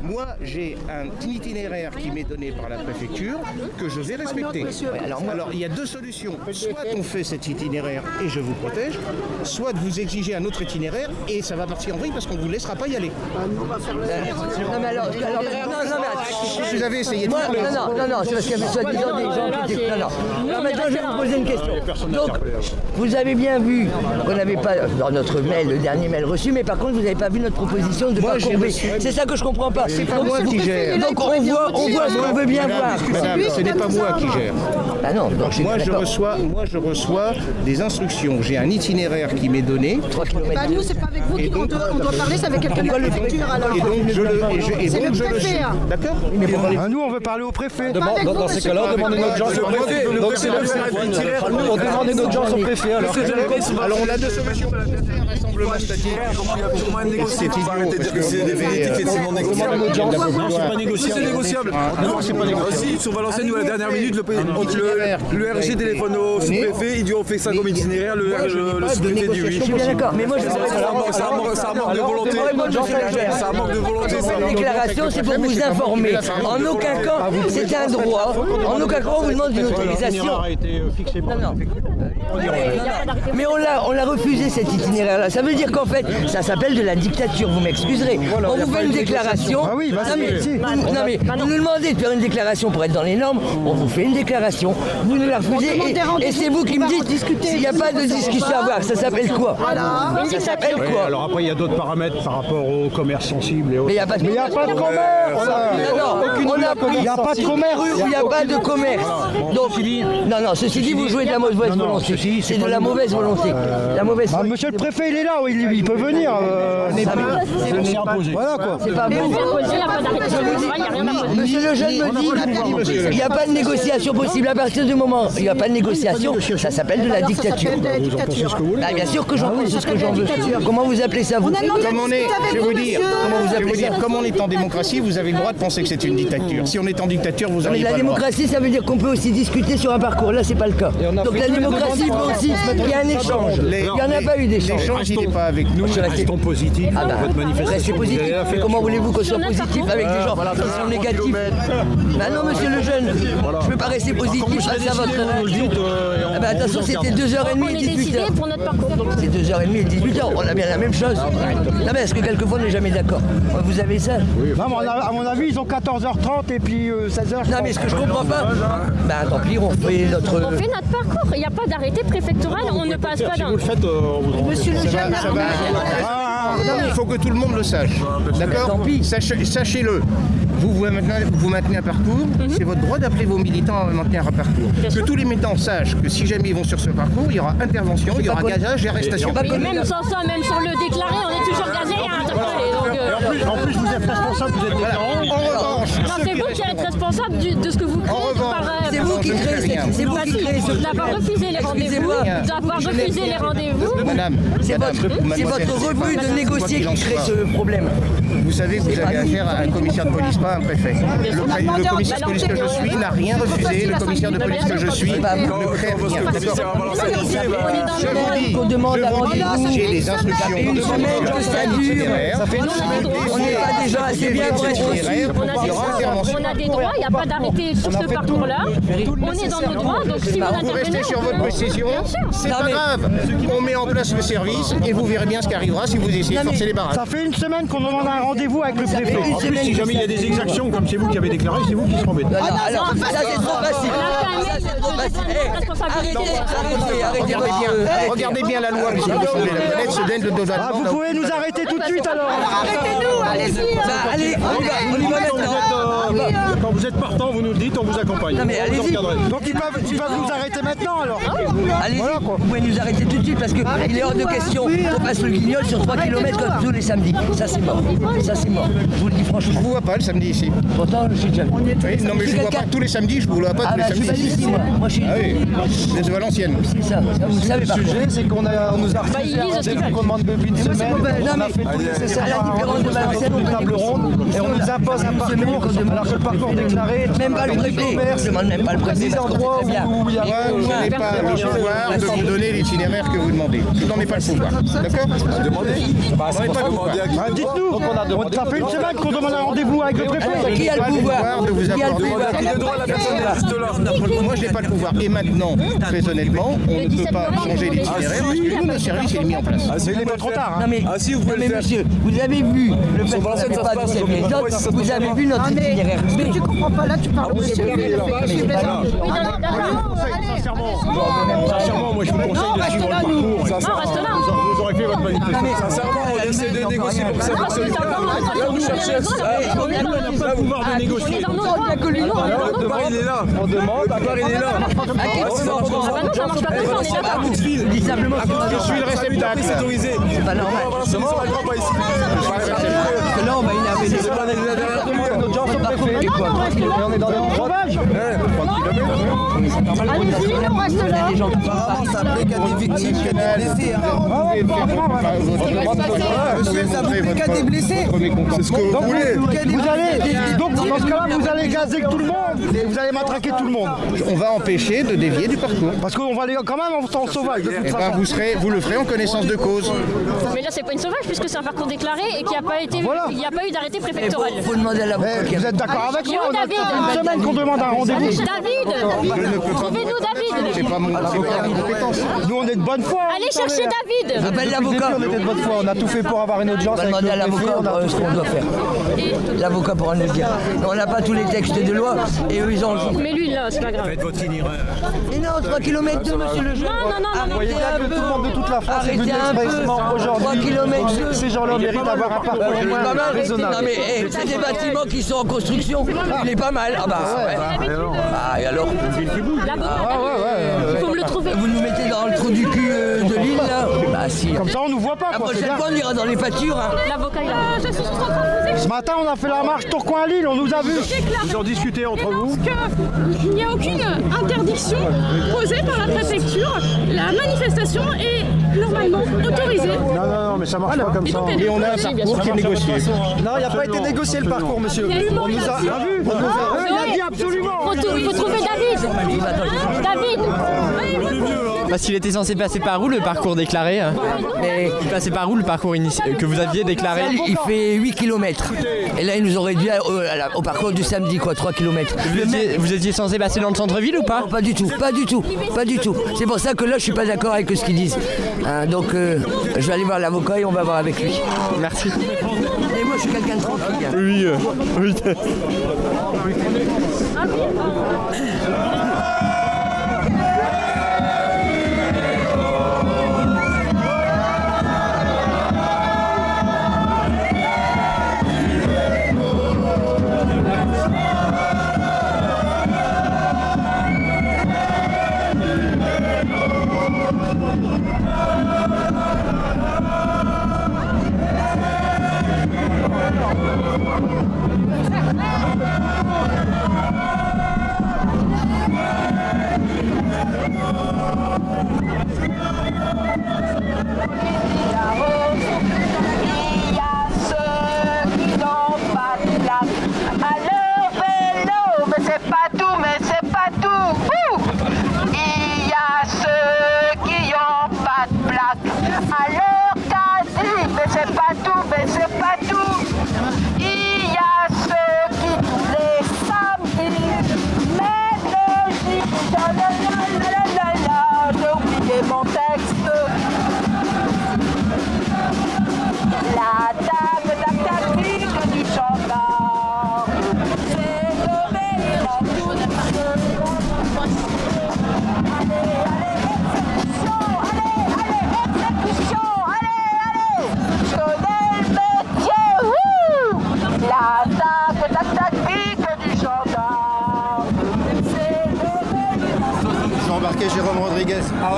Speaker 18: Moi, j'ai un itinéraire qui m'est donné par la préfecture que je vais respecter.
Speaker 19: Ouais, alors moi-
Speaker 18: alors il y a deux solutions. Soit on fait cet itinéraire et je vous protège, soit vous exigez un autre itinéraire et ça va partir en vrille parce qu'on ne vous laissera pas y aller.
Speaker 19: Non mais alors, alors- non, non, mais attends.
Speaker 18: Vous avez essayé de
Speaker 19: Moi,
Speaker 18: faire le-
Speaker 19: Non, non, non, non, c'est parce qu'il y avait soi-disant des gens qui étaient. Non, non. Alors maintenant, je vais vous poser une question. Donc, vous avez bien vu qu'on n'avait pas dans notre mail, le dernier mail reçu, mais par contre, vous n'avez pas vu notre proposition de B.
Speaker 18: reçu-
Speaker 19: C'est ça que je comprends pas.
Speaker 18: C'est pas moi qui gère.
Speaker 19: Donc on voit, on voit ce qu'on veut bien voir.
Speaker 18: Madame, ce n'est pas moi qui gère.
Speaker 19: Ah non, donc
Speaker 18: Moi je,
Speaker 19: d'accord.
Speaker 18: reçois, moi, je reçois des instructions. J'ai un itinéraire qui m'est donné.
Speaker 19: Bah,
Speaker 25: nous, c'est pas avec vous qu'on doit, on doit parler, c'est avec quelqu'un de la préfecture alors.
Speaker 18: Et donc je le, et je- et
Speaker 25: C'est
Speaker 18: donc
Speaker 25: le
Speaker 18: je
Speaker 25: préfet, hein.
Speaker 18: D'accord
Speaker 19: Mais
Speaker 26: Ah, nous, on veut parler au préfet.
Speaker 27: Dans, ces cas-là, demandez notre chance au préfet. Donc c'est le itinéraire. On demande notre chance au préfet. Alors,
Speaker 18: on a deux solutions. C'est idiot.
Speaker 27: Arrêtez de dire que c'est des vérités, c'est non négociable. Non, c'est pas négociable.
Speaker 18: C'est négociable.
Speaker 27: Non, c'est pas négociable. Si, sur Valenciennes, nous, à la dernière minute, le, le, le RG téléphone au sous-préfet, il dit on fait ça comme itinéraire, le, sous-préfet dit oui.
Speaker 19: Je suis bien d'accord, mais moi je
Speaker 27: Ça manque- de volonté. Ça manque de volonté.
Speaker 19: Cette déclaration, c'est pour vous informer. En aucun cas, c'est un droit. En aucun cas, on vous demande une autorisation.
Speaker 24: a été fixé par
Speaker 19: Mais on l'a, on l'a refusé cet itinéraire-là. Ça veut dire qu'en fait, ça s'appelle de la dictature. Vous m'excuserez. on vous fait une déclaration.
Speaker 26: Ah oui, bah
Speaker 19: non,
Speaker 26: si,
Speaker 19: mais,
Speaker 26: si.
Speaker 19: non, mais vous nous demandez de faire une déclaration pour être dans les normes. On vous fait une déclaration. Vous nous la refusez. Et,
Speaker 4: rendez-vous
Speaker 19: et c'est vous qui me dites
Speaker 4: discuter.
Speaker 19: s'il n'y a pas de discussion à avoir. Ça s'appelle quoi. Ça s'appelle quoi
Speaker 24: alors après, il y a d'autres paramètres par rapport au commerce sensible et autres.
Speaker 19: Mais il n'y a pas de
Speaker 26: Mais il n'y a pas de commerce. Il n'y a pas de commerce.
Speaker 19: rue où il n'y a pas de commerce. Donc, non, non, ceci dit, vous jouez de la mauvaise volonté. C'est de la mauvaise volonté. La mauvaise
Speaker 26: Bah, monsieur le préfet, il est là, il, il peut venir. euh,
Speaker 19: Ah, mais-
Speaker 24: C'est imposé.
Speaker 26: Voilà quoi.
Speaker 19: C'est pas bon. Monsieur le jeune me dit, il n'y a pas de négociation possible. À partir du moment où il n'y a pas de négociation, ça s'appelle de la
Speaker 4: Alors, ça
Speaker 19: dictature.
Speaker 4: la.
Speaker 19: Ah, bien sûr que j'en pense ce que j'en veux. Comment vous appelez ça, vous
Speaker 18: Comme on est, je vais vous dire.
Speaker 19: Comment vous
Speaker 18: je vais
Speaker 19: appelez
Speaker 18: vous dire,
Speaker 19: ça
Speaker 18: comme on est en démocratie, vous avez le droit de penser que c'est une dictature. Si on est en dictature, vous
Speaker 19: la
Speaker 18: pas le droit.
Speaker 19: démocratie, ça veut dire qu'on peut aussi discuter sur un parcours. Là, c'est pas le cas. Donc la démocratie peut aussi qu'il y a un échange. Il n'y en a pas eu d'échange.
Speaker 18: L'échange, il n'est pas avec nous.
Speaker 24: Restons positifs
Speaker 19: Ah
Speaker 24: dans
Speaker 19: bah,
Speaker 24: votre
Speaker 19: restez
Speaker 24: manifestation. Vous
Speaker 19: positif.
Speaker 24: allez la
Speaker 19: Mais
Speaker 24: faire.
Speaker 19: comment voulez-vous qu'on soit positif avec des gens qui sont négatifs Bah non, monsieur le jeune, je ne peux pas rester positif face à votre
Speaker 24: vous nous le dites, euh, et on-
Speaker 19: Ah bah
Speaker 24: on
Speaker 19: attention,
Speaker 24: vous
Speaker 19: c'était
Speaker 24: encadre.
Speaker 19: 2h30 et 18h.
Speaker 28: pour notre parcours.
Speaker 19: C'est 2h30 et 18h, on a bien la même chose. Non mais est-ce que quelquefois on n'est jamais d'accord Vous avez ça
Speaker 26: Non, mais on a- à mon avis, ils ont 14h30 et puis euh, 16h.
Speaker 19: Non mais ce que je comprends pas, bah tant pis, on fait notre...
Speaker 28: On fait notre parcours. Il n'y a pas d'arrêté préfectoral. On ne passe pas
Speaker 24: Si
Speaker 28: dans.
Speaker 24: vous le faites, euh, on vous
Speaker 4: Monsieur le
Speaker 18: Ça
Speaker 4: jeune,
Speaker 18: ça va. Il faut que tout le monde le sache. D'accord Sachez- Sachez-le. Vous, vous maintenez, vous maintenez un parcours, c'est votre droit d'appeler vos militants à maintenir un parcours. Que tous les militants sachent que si jamais ils vont sur ce parcours, il y aura intervention, il y aura gazage et arrestation.
Speaker 28: Et même sans ça, même sur le déclaré, on est toujours gazé et interpellé. Donc,
Speaker 24: Et
Speaker 28: euh,
Speaker 24: en plus, en plus, vous êtes responsable, vous êtes déclarant.
Speaker 18: En revanche,
Speaker 28: c'est vous qui êtes responsable du- de ce que
Speaker 19: qui cette- c'est vous
Speaker 28: Bah
Speaker 19: qui créez ce
Speaker 28: d'avoir refusé les rendez-vous,
Speaker 19: Excusez-moi.
Speaker 28: d'avoir
Speaker 18: Je
Speaker 28: refusé
Speaker 18: n'ai-
Speaker 28: les rendez-vous.
Speaker 18: Madame,
Speaker 19: C'est votre, refus de négocier qui crée ce problème.
Speaker 18: Vous savez que vous avez affaire à un commissaire de police, pas à un préfet. Le, commissaire de police que je suis n'a rien refusé. Le commissaire de police que je suis ne crée rien.
Speaker 27: bah,
Speaker 18: Je vous
Speaker 19: demande
Speaker 18: j'ai les instructions.
Speaker 19: Une semaine que ça dure. Ça fait une semaine. On n'est pas déjà assez bien pour être
Speaker 28: des on a des droits, il n'y a pas d'arrêté sur ce parcours-là. On est dans nos droits, donc si vous
Speaker 18: Vous restez sur
Speaker 28: on
Speaker 18: votre
Speaker 28: sûr.
Speaker 18: c'est pas
Speaker 19: mais-
Speaker 18: grave. On met en place le service et vous verrez bien ce qui arrivera si vous essayez
Speaker 19: Non,
Speaker 18: de forcer les barrages.
Speaker 26: Ça fait une semaine qu'on demande un rendez-vous avec le préfet.
Speaker 24: En plus, si jamais il y a des exactions, comme c'est vous qui avez déclaré, c'est vous qui serez embêtés.
Speaker 19: Non, non,
Speaker 28: Ah,
Speaker 19: alors, ça c'est trop facile. Arrêtez,
Speaker 18: Regardez bien, la loi, monsieur
Speaker 26: Ah, vous pouvez nous arrêter tout de suite alors.
Speaker 4: Arrêtez-nous, allez-y.
Speaker 19: Bah, allez, on y va,
Speaker 24: Quand vous
Speaker 19: maintenant.
Speaker 24: êtes, quand vous êtes partant, vous nous le dites, on vous accompagne.
Speaker 19: Non, mais
Speaker 24: On vous
Speaker 19: allez-y.
Speaker 26: Donc ils peuvent, ils peuvent nous arrêter maintenant alors.
Speaker 19: Allez-y,
Speaker 26: Voilà, quoi.
Speaker 19: vous pouvez nous arrêter tout de suite parce qu'il est hors de question qu'on passe le guignol sur 3 km comme tous les samedis. Ça c'est mort. Ça c'est mort. Je vous le dis
Speaker 18: Je
Speaker 19: franchement.
Speaker 18: vous vois pas le samedi ici.
Speaker 19: Pourtant, je suis déjà venu.
Speaker 18: Oui, non mais je vous vois pas tous les samedis, je vous vois pas
Speaker 19: Ah
Speaker 18: tous les
Speaker 19: bah je suis pas
Speaker 18: samedis.
Speaker 19: ici moi. Moi je suis
Speaker 18: Ah oui, de Valenciennes.
Speaker 19: C'est ça, ça, vous le savez
Speaker 26: Le
Speaker 19: par
Speaker 26: sujet, c'est qu'on a, on nous a
Speaker 28: Bah,
Speaker 26: refusé
Speaker 28: veulent.
Speaker 26: qu'on demande depuis une semaine.
Speaker 19: Non,
Speaker 26: On a
Speaker 19: mais-
Speaker 26: fait tout nécessaire
Speaker 19: à la différence de Valenciennes, on
Speaker 26: table ronde et on nous impose un parcours alors que le parcours déclaré.
Speaker 19: Même pas le Je demande même pas le préfet
Speaker 26: Des endroits où il y a
Speaker 18: je n'ai pas le pouvoir de vous donner l'itinéraire que vous demandez. Je n'en ai pas le pouvoir. D'accord
Speaker 26: Bah,
Speaker 18: le pouvoir.
Speaker 26: Bah, Dites-nous, On- ça fait une semaine qu'on demande un rendez-vous avec le préfet.
Speaker 19: Qui a le
Speaker 18: le
Speaker 19: pouvoir
Speaker 18: de vous
Speaker 19: Qui a le
Speaker 18: accorder
Speaker 27: le.
Speaker 18: Moi, je n'ai pas le pouvoir. Et maintenant, très honnêtement, on ne peut pas changer l'itinéraire parce que nous, notre service il est mis en place.
Speaker 26: Ah, c'est il est pas trop tard. hein.
Speaker 19: Non mais,
Speaker 27: Ah,
Speaker 19: mais
Speaker 27: le
Speaker 19: monsieur, vous avez vu le fait vous avez vu notre
Speaker 4: Ah, mais
Speaker 19: itinéraire.
Speaker 4: que tu comprends pas là, tu parles de monsieur
Speaker 24: Sincèrement, sincèrement, moi je vous conseille de suivre le parcours.
Speaker 28: Non, reste là.
Speaker 24: Vous aurait fait votre manifestation.
Speaker 27: Sincèrement, on essaie de négocier pour ça, Là, vous cherchez à.
Speaker 24: Pouvoir de négocier.
Speaker 27: Le pouvoir, il est là. On demande. Le pouvoir, il est là.
Speaker 28: ça marche pas comme ça, on est d'accord.
Speaker 19: je suis le
Speaker 27: réceptacle. C'est
Speaker 19: pas normal.
Speaker 27: Pas ici.
Speaker 19: Là, on va les
Speaker 27: C'est pas.
Speaker 19: Et on est dans des sauvages
Speaker 28: Allez-y, on reste là.
Speaker 19: Apparemment, ça plaît qu'à des victimes, qu'à des blessés.
Speaker 20: Monsieur, ça vous plaît qu'à des blessés
Speaker 27: C'est ce que vous voulez.
Speaker 26: Vous allez, donc dans ce cas-là, vous allez gazer tout le monde et vous allez matraquer tout le monde.
Speaker 18: On va empêcher de dévier du parcours.
Speaker 26: Parce qu'on va aller quand même en temps sauvage de toute
Speaker 18: Eh ben,
Speaker 26: façon.
Speaker 18: vous, serez, vous le ferez en connaissance de cause.
Speaker 28: Mais là, c'est pas une sauvage puisque c'est un parcours déclaré et qu'il n'y a pas été, il n'y a pas eu d'arrêté préfectoral.
Speaker 19: Faut demander à la
Speaker 26: Eh, vous êtes d'accord avec moi On
Speaker 28: David.
Speaker 26: une semaine qu'on demande un rendez-vous.
Speaker 28: David, trouvez-nous David.
Speaker 18: pas mon c'est pas ma compétence.
Speaker 26: Nous, on est de bonne foi.
Speaker 28: Allez chercher David.
Speaker 19: Appelle
Speaker 26: Depuis le
Speaker 19: l'avocat.
Speaker 26: on était de bonne foi. On a tout fait pour avoir une
Speaker 19: On
Speaker 26: audience
Speaker 19: va
Speaker 26: avec
Speaker 19: demander à l'avocat
Speaker 26: On
Speaker 19: euh, ce qu'on doit faire. L'avocat pourra nous le dire. On n'a pas tous les textes de loi et eux ils en jouent.
Speaker 28: Mais lui, là, c'est pas grave.
Speaker 24: Faites votre itinéraire.
Speaker 19: Mais non, 3 km 2, monsieur le juge.
Speaker 28: Non, non, non, non, non.
Speaker 26: Vous voyez bien que tout le monde de toute la France est venu
Speaker 19: Arrêtez un peu.
Speaker 26: expressément
Speaker 19: 3
Speaker 26: aujourd'hui.
Speaker 19: km
Speaker 26: Ces gens-là méritent d'avoir un parcours
Speaker 19: Il est pas mal.
Speaker 26: raisonnable.
Speaker 19: Non mais eh, c'est des bâtiments qui sont en construction. Il est pas mal. Ah bah ouais. Ah et alors
Speaker 28: Il faut me le trouver.
Speaker 19: Vous nous mettez dans le trou du cul si.
Speaker 26: Comme ça, on nous voit pas.
Speaker 19: La
Speaker 26: quoi, c'est
Speaker 19: prochaine fois on ira dans les pâtures. hein.
Speaker 28: L'avocat, il a. Je suis en train de vous
Speaker 26: Ce matin, on a fait la marche Tourcoing-Lille, on nous a vus.
Speaker 24: Ils ont discuté entre vous.
Speaker 28: qu'il n'y a aucune interdiction posée par la préfecture. La manifestation est normalement autorisée.
Speaker 26: Non, non, non, mais ça marche pas comme ça.
Speaker 24: Et on a un parcours qui est négocié.
Speaker 26: Non, il n'y a pas été négocié le parcours, monsieur. On nous a.
Speaker 28: Ah,
Speaker 26: vu On nous a- Il a dit absolument.
Speaker 28: Trou- faut trouver David. David.
Speaker 16: Parce qu'il était censé passer par où le parcours déclaré hein
Speaker 19: Mais
Speaker 16: Il passait par où le parcours initial que vous aviez déclaré
Speaker 19: il fait 8 km. Et là il nous aurait dû au, la- au parcours du samedi quoi, 3 km.
Speaker 16: vous étiez, vous étiez censé passer dans le centre-ville ou pas
Speaker 19: Non, pas du tout, pas du tout, pas du tout. C'est pour ça que là, je suis pas d'accord avec ce qu'ils disent. Hein, donc, euh, je vais aller voir l'avocat et on va voir avec lui.
Speaker 16: Merci.
Speaker 19: Et moi, je suis quelqu'un de tranquille. hein.
Speaker 16: Oui, euh, oui.
Speaker 3: Il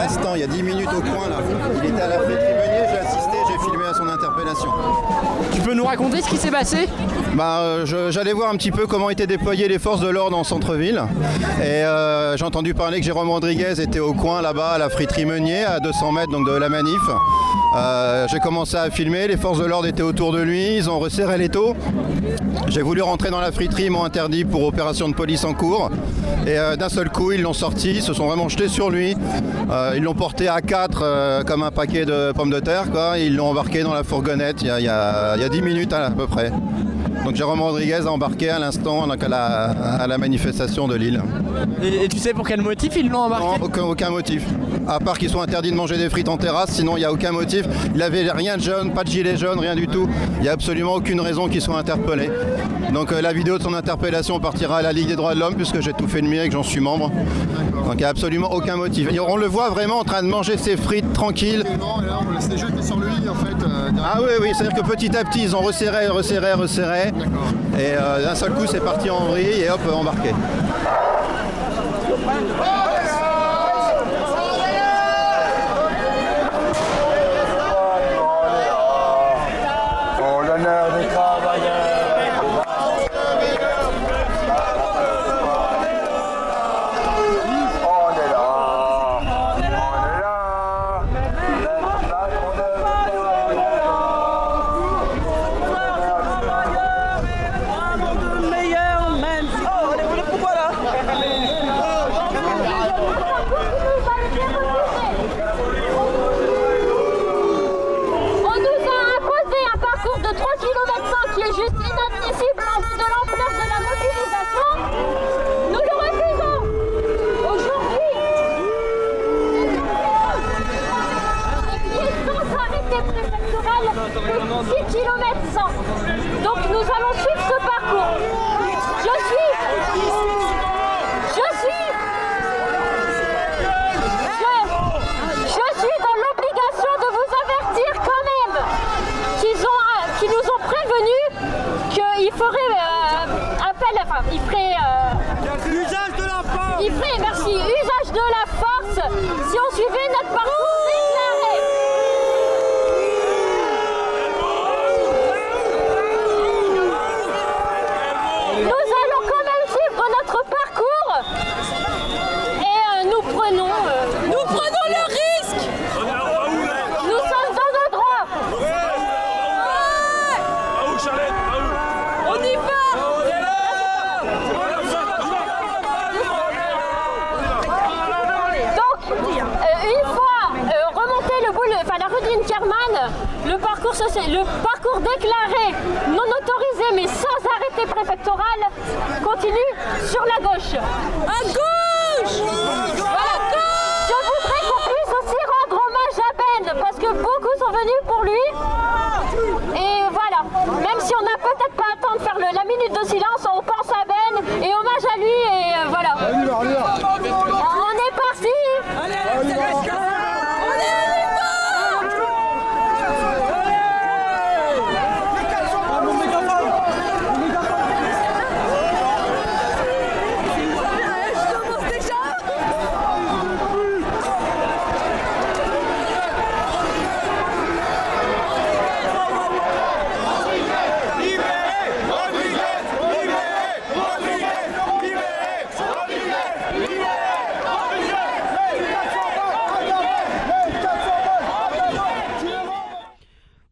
Speaker 29: l'instant, il y a 10 minutes au coin là. Il était à la fête Meunier, j'ai assisté, j'ai filmé à son interpellation.
Speaker 16: Tu peux nous raconter ce qui s'est passé?
Speaker 29: Bah, euh, j'allais voir un petit peu comment étaient déployées les forces de l'ordre en centre-ville. Et euh, j'ai entendu parler que Jérôme Rodriguez était au coin là-bas à la friterie Meunier, à 200 mètres donc de la manif. Euh, j'ai commencé à filmer, les forces de l'ordre étaient autour de lui, ils ont resserré les taux. J'ai voulu rentrer dans la friterie, ils m'ont interdit pour opération de police en cours. Et euh, d'un seul coup, ils l'ont sorti, ils se sont vraiment jetés sur lui. Euh, ils l'ont porté à 4 comme un paquet de pommes de terre. Quoi. Ils l'ont embarqué dans la fourgonnette il y a, il y a- il y a 10 minutes à, à peu près. Donc Jérôme Rodriguez a embarqué à l'instant donc à la, à la manifestation de Lille.
Speaker 16: et, et tu sais pour quel motif ils l'ont embarqué?
Speaker 29: Non, aucun, aucun motif. À part qu'ils sont interdits de manger des frites en terrasse, sinon il n'y a aucun motif. Il avait rien de jaune, pas de gilet jaune, rien du tout. Il n'y a absolument aucune raison qu'ils soient interpellés.
Speaker 28: Donc euh, la vidéo de son interpellation partira à la Ligue des droits de l'homme puisque j'ai tout fait de mieux et que j'en suis membre. Donc il n'y a absolument aucun motif. Et on le voit vraiment en train de manger ses frites tranquille.
Speaker 20: C'est jeté sur lui en fait. euh,
Speaker 28: Ah oui, oui, c'est-à-dire que petit à petit ils ont resserré, resserré, resserré. Et euh, d'un seul coup c'est parti en vrille et hop, embarqué.
Speaker 20: Pour
Speaker 30: lui. Et voilà, même si on n'a peut-être pas le temps de faire le- la minute de silence, on pense à Ben et hommage à lui et euh, voilà. On est parti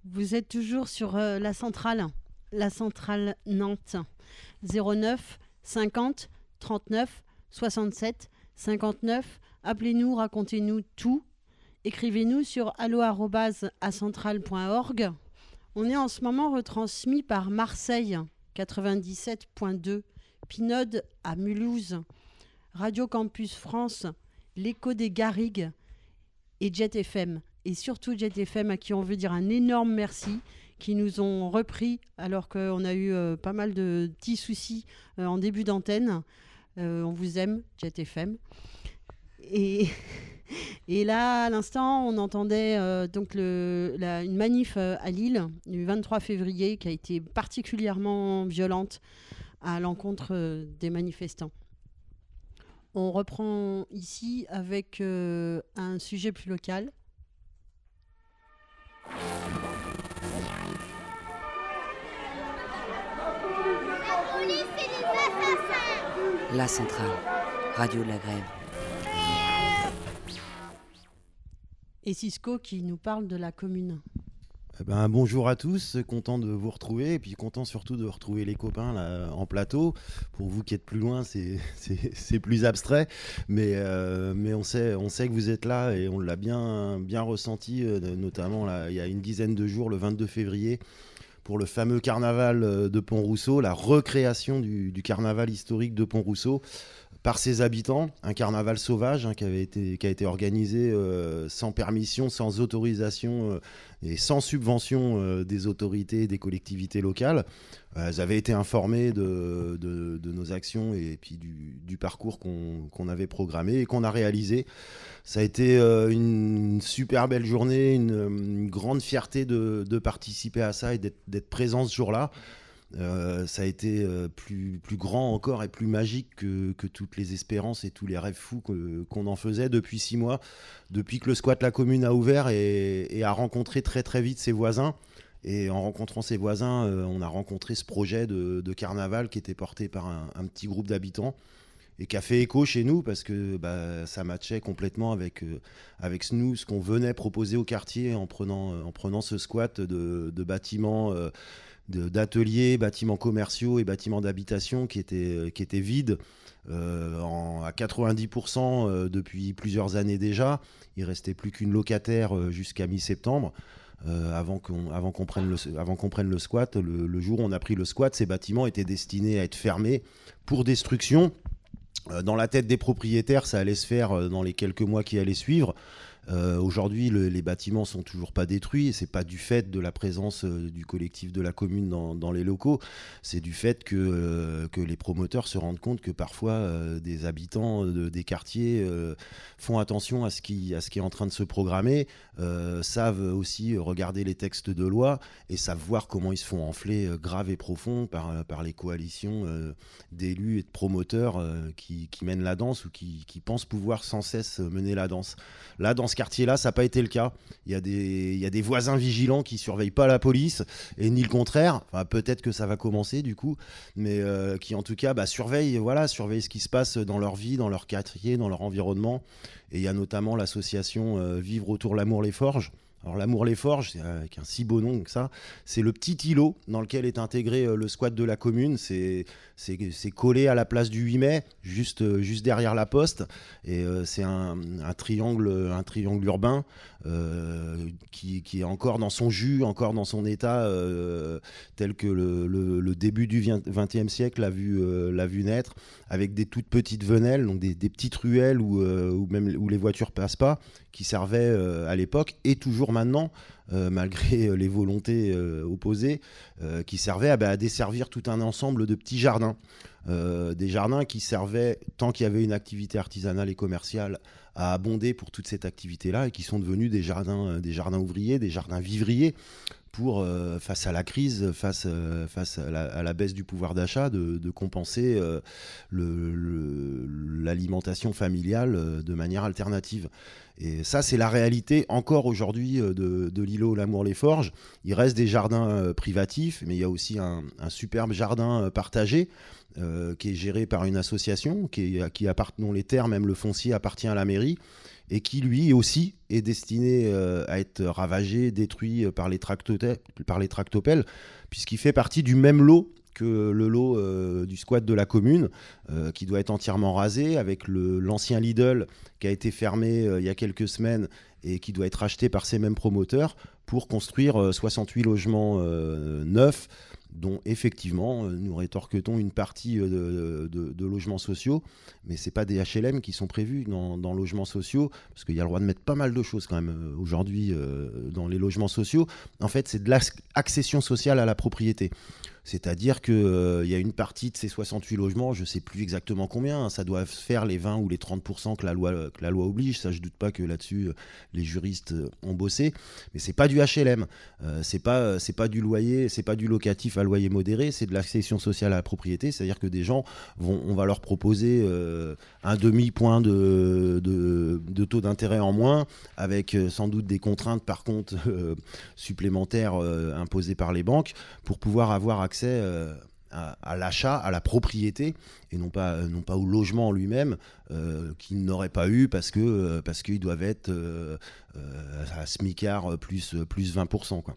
Speaker 1: Vous toujours sur euh, la centrale, la centrale Nantes. 09 50 39 67 59. Appelez-nous, racontez-nous tout. Écrivez-nous sur allo@acentrale.org. On est en ce moment retransmis par Marseille 97.2, Pinode à Mulhouse, Radio Campus France, l'Écho des Garrigues et Jet FM. Et surtout Jet FM à qui on veut dire un énorme merci, qui nous ont repris alors qu'on a eu euh, pas mal de petits soucis euh, en début d'antenne. Euh, on vous aime, Jet FM. *laughs* Et, là, à l'instant, on entendait donc une manif à Lille du 23 février qui a été particulièrement violente à l'encontre des manifestants. On reprend ici avec un sujet plus local.
Speaker 12: La centrale, radio de la grève.
Speaker 1: Et Cisco qui nous parle de la commune.
Speaker 31: Eh ben, bonjour à tous, content de vous retrouver et puis content surtout de retrouver les copains là, en plateau. Pour vous qui êtes plus loin, c'est- *laughs* plus abstrait, mais, euh, on, sait, que vous êtes là et on l'a bien, bien ressenti, euh, notamment là, il y a une dizaine de jours, le 22 février, pour le fameux carnaval euh, de Pont-Rousseau, la recréation du carnaval historique de Pont-Rousseau par ses habitants, un carnaval sauvage hein, qui, avait été, qui a été organisé euh, sans permission, sans autorisation euh, et sans subvention euh, des autorités et des collectivités locales. Elles avaient été informées de, nos actions et puis du, parcours qu'on avait programmé et qu'on a réalisé. Ça a été une super belle journée, une, grande fierté de, de participer à ça et d'être présent ce jour-là. Euh, ça a été euh, plus, grand encore et plus magique que, toutes les espérances et tous les rêves fous qu'on en faisait depuis six mois, depuis que le squat La Commune a ouvert et, a rencontré très très vite ses voisins. Et en rencontrant ses voisins, euh, on a rencontré ce projet de, carnaval qui était porté par un, petit groupe d'habitants et qui a fait écho chez nous parce que bah, ça matchait complètement avec, nous, ce qu'on venait proposer au quartier en prenant, en prenant ce squat de, de bâtiments, d'ateliers, bâtiments commerciaux et bâtiments d'habitation qui étaient, euh, vides euh, à 90% euh, depuis plusieurs années déjà. Il restait plus qu'une locataire jusqu'à mi-septembre. avant qu'on prenne le squat le, jour où on a pris le squat ces bâtiments étaient destinés à être fermés pour destruction dans la tête des propriétaires, ça allait se faire dans les quelques mois qui allaient suivre. Euh, Aujourd'hui, le- les bâtiments sont toujours pas détruits. et C'est pas du fait de la présence euh, du collectif de la commune dans, les locaux. C'est du fait que, euh, que les promoteurs se rendent compte que parfois des habitants de- des quartiers font attention à ce qui est en train de se programmer, euh, savent aussi regarder les textes de loi et savent voir comment ils se font enfler euh, grave et profond par, euh, par les coalitions d'élus et de promoteurs qui, qui mènent la danse ou qui, qui pensent pouvoir sans cesse mener la danse. Là, dans ce quartier-là, ça n'a pas été le cas. Il y, a des, y a des voisins vigilants qui surveillent pas la police et ni le contraire. Enfin, peut-être que ça va commencer du coup, mais qui en tout cas bah, surveillent, voilà, surveillent ce qui se passe dans leur vie, dans leur quartier, dans leur environnement. Et il y a notamment l'association euh, Vivre autour l'amour les forges. Alors l'amour les forges, c'est avec un si beau nom que ça, c'est le petit îlot dans lequel est intégré euh, le squat de la commune. C'est c'est collé à la place du 8 mai, juste euh, juste derrière la poste, et euh, c'est un, triangle un triangle urbain euh, qui, qui est encore dans son jus, encore dans son état tel que le, le- début du XXe siècle l'a vu l'a vu naître, avec des toutes petites venelles, donc des, des petites ruelles où, où même où les voitures passent pas, qui servaient à l'époque et toujours maintenant, malgré euh, les volontés euh, opposées, euh, qui servaient à, bah, à desservir tout un ensemble de petits jardins. Euh, des jardins qui servaient, tant qu'il y avait une activité artisanale et commerciale, à abonder pour toute cette activité-là et qui sont devenus euh, des jardins ouvriers, des jardins vivriers euh, face à la crise, face, euh, à, la, baisse du pouvoir d'achat, de, compenser euh, l'alimentation familiale de manière alternative. Et ça, c'est la réalité encore aujourd'hui de, l'îlot L'Amour-les-Forges. Il reste des jardins privatifs, mais il y a aussi un, superbe jardin partagé qui est géré par une association, qui, est- les terres, même le foncier, appartient à la mairie, et qui lui aussi est destiné euh, à être ravagé, détruit euh, par les, par les tractopelles, puisqu'il fait partie du même lot que le lot euh, du squat de la commune, qui doit être entièrement rasé, avec l'ancien Lidl qui a été fermé il y a quelques semaines et qui doit être acheté par ces mêmes promoteurs pour construire euh, 68 logements neufs dont effectivement euh, nous rétorquetons une partie euh, de, logements sociaux, mais c'est pas des HLM qui sont prévus dans, dans logements sociaux, parce qu'il y a le droit de mettre pas mal de choses quand même euh, aujourd'hui dans les logements sociaux. En fait, c'est de l'accession sociale à la propriété. C'est-à-dire qu'il y a une partie de ces 68 logements, je ne sais plus exactement combien, hein, ça doit faire les 20 ou les 30% que la loi, que la loi oblige. Ça, je doute pas que là-dessus, euh, les juristes euh, ont bossé. Mais c'est pas du HLM, euh, c'est pas, pas du loyer, c'est pas du locatif à loyer modéré, c'est de l'accession sociale à la propriété. C'est-à-dire que des gens, vont, on va leur proposer euh, un demi-point de, de, de taux d'intérêt en moins, avec euh, sans doute des contraintes par contre *laughs* euh, supplémentaires euh, imposées par les banques, pour pouvoir avoir accès euh, à, l'achat, à la propriété, et non pas, non pas au logement en lui-même, euh, qu'ils n'auraient pas eu parce que euh, parce qu'ils doivent être euh, euh, à SMICAR plus, plus 20%. Quoi.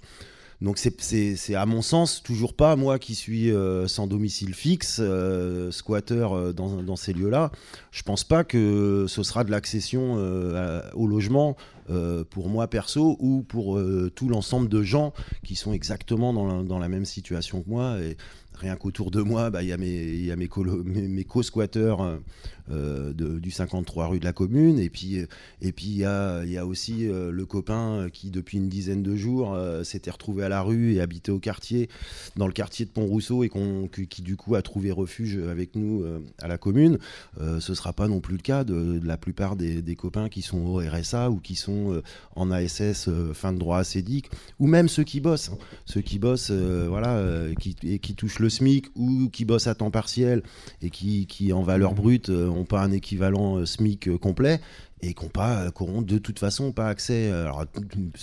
Speaker 31: Donc c'est- à mon sens toujours pas moi qui suis euh, sans domicile fixe, euh, squatteur euh, dans, dans ces lieux-là. Je pense pas que ce sera de l'accession euh, au logement euh, pour moi perso ou pour tout l'ensemble de gens qui sont exactement dans la, dans la même situation que moi. Et rien qu'autour de moi, bah, il y a mes, mes co-squatteurs euh, de- du 53 rue de la commune. Et puis, euh, et puis il y a, y a aussi euh, le copain qui, depuis une dizaine de jours, s'était retrouvé à la rue et habitait au quartier, dans le quartier de Pont-Rousseau, et qui, du coup a trouvé refuge avec nous à la commune. Ce sera pas non plus le cas de, la plupart des, copains qui sont au RSA ou qui sont en ASS fin de droit acédique, ou même ceux qui bossent. hein. Ceux qui bossent, voilà, qui, et qui touchent le SMIC ou qui bossent à temps partiel et qui, qui en valeur brute, pas un équivalent euh, SMIC euh, complet et qui pas, euh, de toute façon pas accès, euh, alors,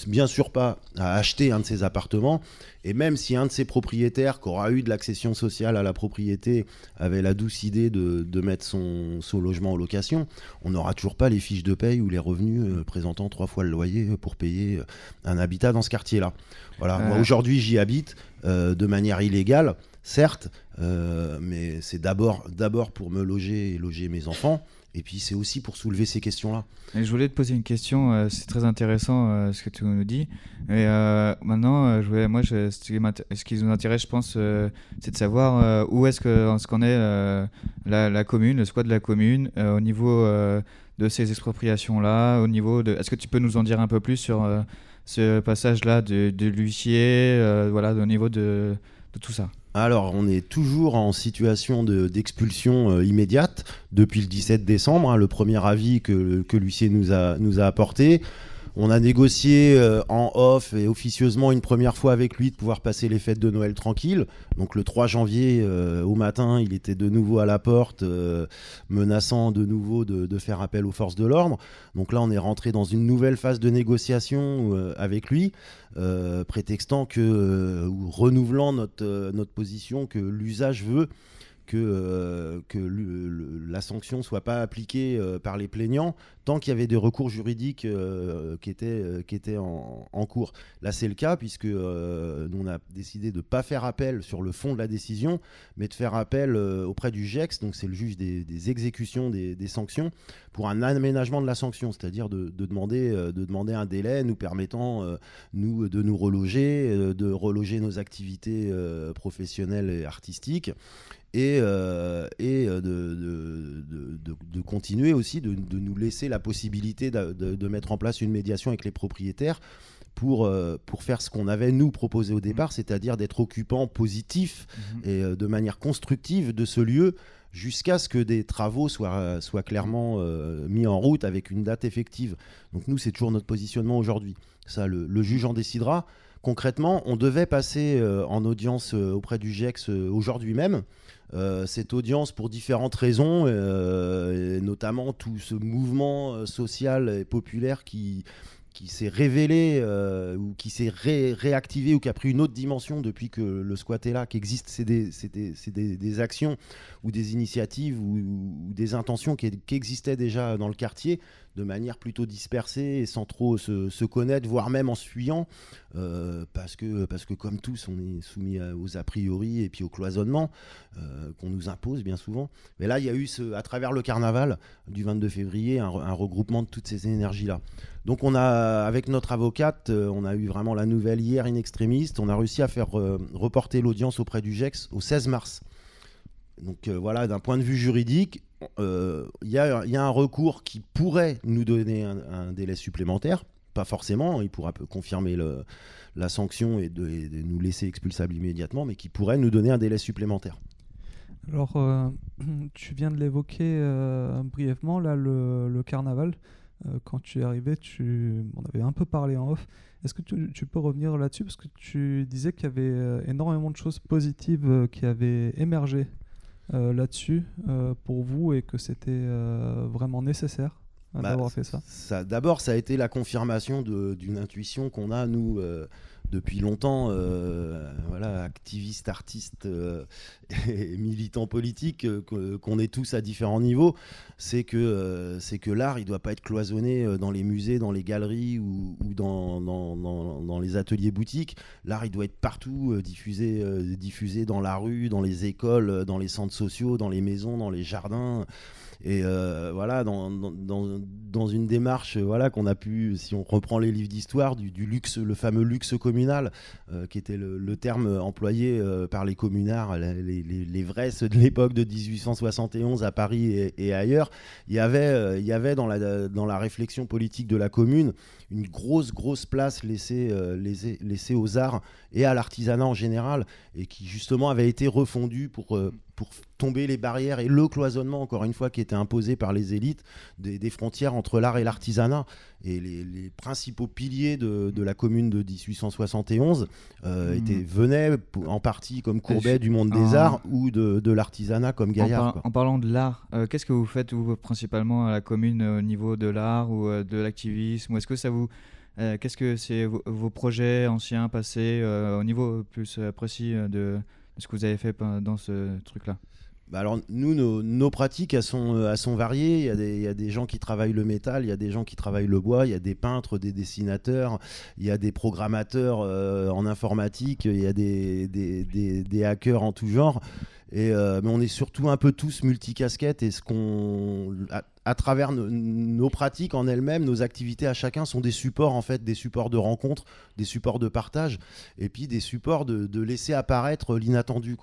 Speaker 31: bien sûr pas à acheter un de ces appartements, et même si un de ces propriétaires qui aura eu de l'accession sociale à la propriété avait la douce idée de, de mettre son, son logement en location, on n'aura toujours pas les fiches de paye ou les revenus euh, présentant trois fois le loyer pour payer un habitat dans ce quartier-là. Voilà, moi aujourd'hui j'y habite euh, de manière illégale, certes, euh, mais c'est d'abord d'abord pour me loger et loger mes enfants. Et puis c'est aussi pour soulever ces questions-là.
Speaker 32: Je voulais te poser une question, euh, c'est très intéressant euh, ce que tu nous dis. Et euh, maintenant, je voulais, moi, ce, qui nous intéresse, je pense, c'est de savoir où est-ce que- ce qu'en est la, commune, le squat de la commune, au niveau de ces expropriations-là, au niveau de. Est-ce que tu peux nous en dire un peu plus sur ce passage-là de, de l'huissier, voilà, au niveau de tout ça?
Speaker 31: Alors, on est toujours en situation de- d'expulsion euh, immédiate depuis le 17 décembre, hein, le premier avis que, que l'huissier nous a apporté. On a négocié euh, en off et officieusement une première fois avec lui de pouvoir passer les fêtes de Noël tranquille. Donc le 3 janvier euh, au matin, il était de nouveau à la porte, euh, menaçant de nouveau de, faire appel aux forces de l'ordre. Donc là, on est rentré dans une nouvelle phase de négociation avec lui, prétextant que, ou renouvelant notre, notre position que l'usage veut que, euh, que la sanction soit pas appliquée euh, par les plaignants tant qu'il y avait des recours juridiques euh, qui étaient, qui étaient en, cours. Là, c'est le cas puisque nous, on a décidé de ne pas faire appel sur le fond de la décision, mais de faire appel auprès du GEX, donc c'est le juge des, exécutions des, sanctions, pour un aménagement de la sanction, c'est-à-dire de, de demander, de demander un délai nous permettant nous, de nous reloger, de reloger nos activités professionnelles et artistiques et, euh, et euh, de, de- de- de- de continuer aussi, de, nous laisser la possibilité de, mettre en place une médiation avec les propriétaires pour, euh, pour faire ce qu'on avait nous proposé au départ, c'est-à-dire d'être occupant positif et euh, de manière constructive de ce lieu jusqu'à ce que des travaux soient, soient clairement euh, mis en route avec une date effective. Donc nous, c'est toujours notre positionnement aujourd'hui. Ça, le, le juge en décidera. Concrètement, on devait passer en audience auprès du GEX aujourd'hui même. Euh, cette audience pour différentes raisons, euh, notamment tout ce mouvement euh, social et populaire qui, qui s'est révélé euh, ou qui s'est ré- réactivé ou qui a pris une autre dimension depuis que le squat est là, qui existe, c'est des, actions ou des initiatives ou, des intentions qui, existaient déjà dans le quartier de manière plutôt dispersée et sans trop se, connaître, voire même en fuyant, euh, parce, que, parce que comme tous, on est soumis aux a priori et puis au cloisonnement euh, qu'on nous impose bien souvent. Mais là, il y a eu, à travers le carnaval du 22 février, un, un regroupement de toutes ces énergies-là. Donc on a, avec notre avocate, euh, on a eu vraiment la nouvelle hier in extremis, on a réussi à faire euh, reporter l'audience auprès du GEX au 16 mars. Donc euh, voilà, d'un point de vue juridique, euh, il y, a, un recours qui pourrait nous donner un, délai supplémentaire. Pas forcément, il pourra confirmer la sanction et nous laisser expulsables immédiatement, mais qui pourrait nous donner un délai supplémentaire.
Speaker 33: Alors, euh, *clears throat* tu viens de l'évoquer euh, brièvement, là, le carnaval. Euh, quand tu es arrivé, tu on avait un peu parlé en off. Est-ce que tu, tu peux revenir là-dessus? Parce que tu disais qu'il y avait euh, énormément de choses positives euh, qui avaient émergé euh, là-dessus euh, pour vous et que c'était euh, vraiment nécessaire
Speaker 31: Bah,
Speaker 33: d'avoir fait ça.
Speaker 31: ça D'abord, ça a été la confirmation d'une intuition qu'on a, nous, depuis longtemps, euh, voilà, activistes, artistes euh, *laughs* et militants politiques, euh, qu'on est tous à différents niveaux. C'est que, euh, l'art, il ne doit pas être cloisonné euh, dans les musées, dans les galeries ou, dans, dans- les ateliers boutiques. L'art, il doit être partout, diffusé, diffusé dans la rue, dans les écoles, dans les centres sociaux, dans les maisons, dans les jardins. Et euh, voilà, dans, dans, dans, une démarche, euh, voilà, qu'on a pu, si on reprend les livres d'histoire, du, luxe, le fameux luxe communal, euh, qui était le, terme employé par les communards, les, les, vrais, ceux de l'époque de 1871 à Paris et, ailleurs, il y avait, il y avait dans, la, dans la réflexion politique de la commune une grosse, grosse place laissée, laissée, aux arts et à l'artisanat en général, et qui justement avait été refondue pour, pour tomber les barrières et le cloisonnement, encore une fois, qui était imposé par les élites des, des frontières entre l'art et l'artisanat. Et les, les principaux piliers de, de la commune de 1871 euh,
Speaker 32: Mhm.
Speaker 31: étaient, venaient en partie comme Courbet
Speaker 32: je-
Speaker 31: du monde des arts ou de, de l'artisanat comme
Speaker 32: En,
Speaker 31: Gaillard.
Speaker 32: par- en parlant de l'art, euh, qu'est-ce que vous faites vous, principalement à la commune euh, au niveau de l'art ou euh, de l'activisme? Est-ce que ça vous euh, Qu'est-ce que c'est vos, vos projets anciens, passés, euh, au niveau plus euh, précis euh, de ce que vous avez fait pen- dans ce truc-là
Speaker 31: Bah alors nous, nos, nos pratiques, elles sont, euh, elles sont variées. Il y, a des, il y a des gens qui travaillent le métal, il y a des gens qui travaillent le bois, il y a des peintres, des dessinateurs, il y a des programmateurs euh, en informatique, il y a des, des, des- hackers en tout genre. Et, euh, mais on est surtout un peu tous multicasquettes et ce qu'on, à, travers nos, pratiques en elles-mêmes, nos activités à chacun sont des supports en fait, des supports de rencontre, des supports de partage et puis des supports de, laisser apparaître l'inattendu.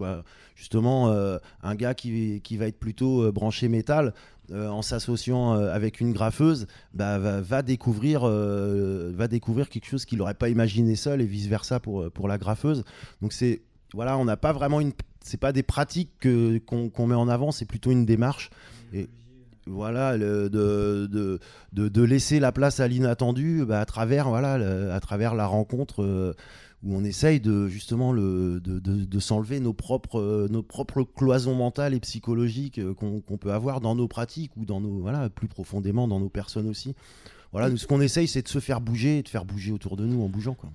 Speaker 31: Justement, euh, un gars qui, qui va être plutôt euh, branché métal. euh, en s'associant avec une graffeuse, bah, va, découvrir, va découvrir quelque chose qu'il n'aurait pas imaginé seul et vice versa pour, pour la graffeuse. Donc c'est voilà, on n'a pas vraiment une, c'est pas des pratiques que- qu'on met en avant, c'est plutôt une démarche. Voilà, le- de, de, de, laisser la place à l'inattendu bah, à travers voilà, à travers la rencontre euh, où on essaye de justement le, de, s'enlever nos propres, euh, nos propres cloisons mentales et psychologiques euh, qu'on peut avoir dans nos pratiques ou dans nos voilà plus profondément dans nos personnes aussi. Voilà, ce qu'on essaye, c'est de se faire bouger et de faire bouger autour de nous en bougeant. Quoi.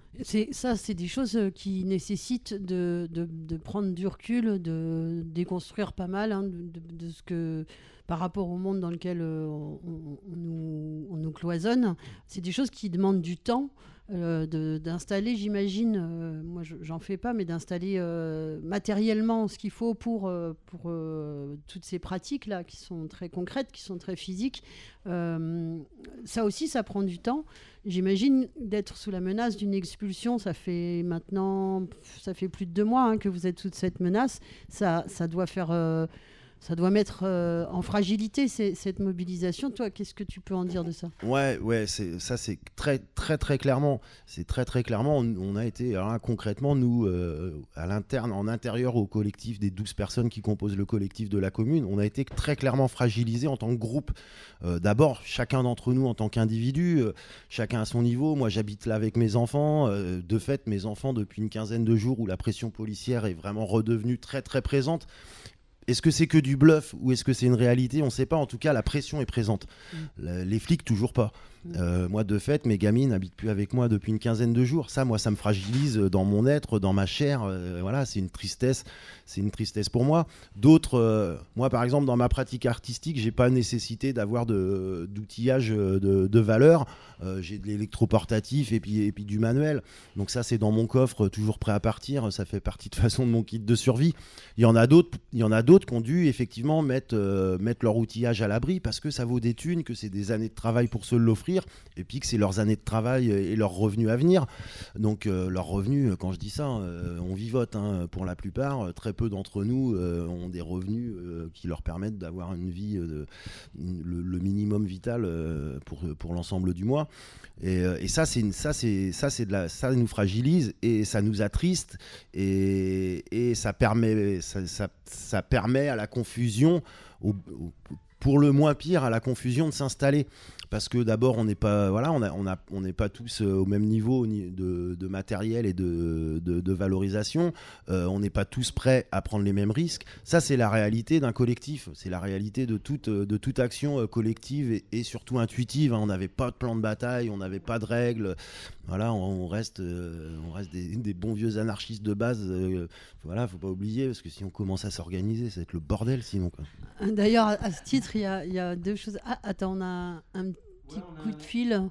Speaker 1: Ça, c'est des choses qui nécessitent de, de- prendre du recul, de déconstruire pas mal hein, de ce que par rapport au monde dans lequel euh, on, nous, on nous cloisonne. C'est des choses qui demandent du temps. euh, d'installer, j'imagine, euh, moi je- j'en fais pas, mais d'installer euh, matériellement ce qu'il faut pour, euh, pour toutes ces pratiques-là qui sont très concrètes, qui sont très physiques. Ça aussi, ça prend du temps. J'imagine d'être sous la menace d'une expulsion, ça fait maintenant, ça fait plus de deux mois hein, que vous êtes sous cette menace. Ça, ça doit faire, ça doit mettre euh, en fragilité cette mobilisation. Toi, qu'est-ce que tu peux en dire de ça?
Speaker 31: Ouais, ouais, ça, c'est très, très, très clairement. C'est très, très clairement. On, a été, là, concrètement, nous, euh, à l'interne, en intérieur au collectif des 12 personnes qui composent le collectif de la commune, on a été très clairement fragilisés en tant que groupe. Euh, D'abord, chacun d'entre nous en tant qu'individu, chacun à son niveau. Moi, j'habite là avec mes enfants. De fait, mes enfants, depuis une quinzaine de jours où la pression policière est vraiment redevenue très, très présente. Est-ce que c'est que du bluff ou est-ce que c'est une réalité? On ne sait pas. En tout cas, la pression est présente. La- les flics, toujours pas. Euh, moi, de fait, mes gamines n'habitent plus avec moi depuis une quinzaine de jours. Ça, moi, ça me fragilise dans mon être, dans ma chair. Euh, voilà, c'est une tristesse. C'est une tristesse pour moi. D'autres, euh, moi, par exemple, dans ma pratique artistique, j'ai pas nécessité d'avoir de- d'outillage de, de valeur. Euh, j'ai de l'électroportatif et puis, et puis du manuel. Donc ça, c'est dans mon coffre, toujours prêt à partir. Ça fait partie de *laughs* façon de mon kit de survie. Il y en a d'autres, qui ont dû effectivement mettre, mettre leur outillage à l'abri parce que ça vaut des thunes, que c'est des années de travail pour se l'offrir et puis que c'est leurs années de travail et leurs revenus à venir. Donc euh, leurs revenus, quand je dis ça, euh, on vivote hein, pour la plupart. Très peu d'entre nous euh, ont des revenus euh, qui leur permettent d'avoir une vie, euh, le, minimum vital euh, pour, pour l'ensemble du mois. Et, euh, et ça, c'est ça, c'est ça, c'est de la, ça nous fragilise et ça nous attriste et, et ça permet, ça, ça- permet à la confusion, au- pour le moins pire, à la confusion de s'installer. Parce que d'abord, on n'est pas, voilà, on a, on a, on n'est pas tous euh, au même niveau au ni- de, de matériel et de, de- valorisation. Euh, on n'est pas tous prêts à prendre les mêmes risques. Ça, c'est la réalité d'un collectif. C'est la réalité de toute, euh, de toute action collective et, surtout intuitive. hein. On n'avait pas de plan de bataille, on n'avait pas de règles. Voilà, on, reste, on reste des, des bons vieux anarchistes de base. voilà, faut pas oublier parce que si on commence à s'organiser, ça va être le bordel sinon.
Speaker 1: D'ailleurs, à- ce titre, il y a, y a deux choses. Ah, attends, on a un petit coup de fil.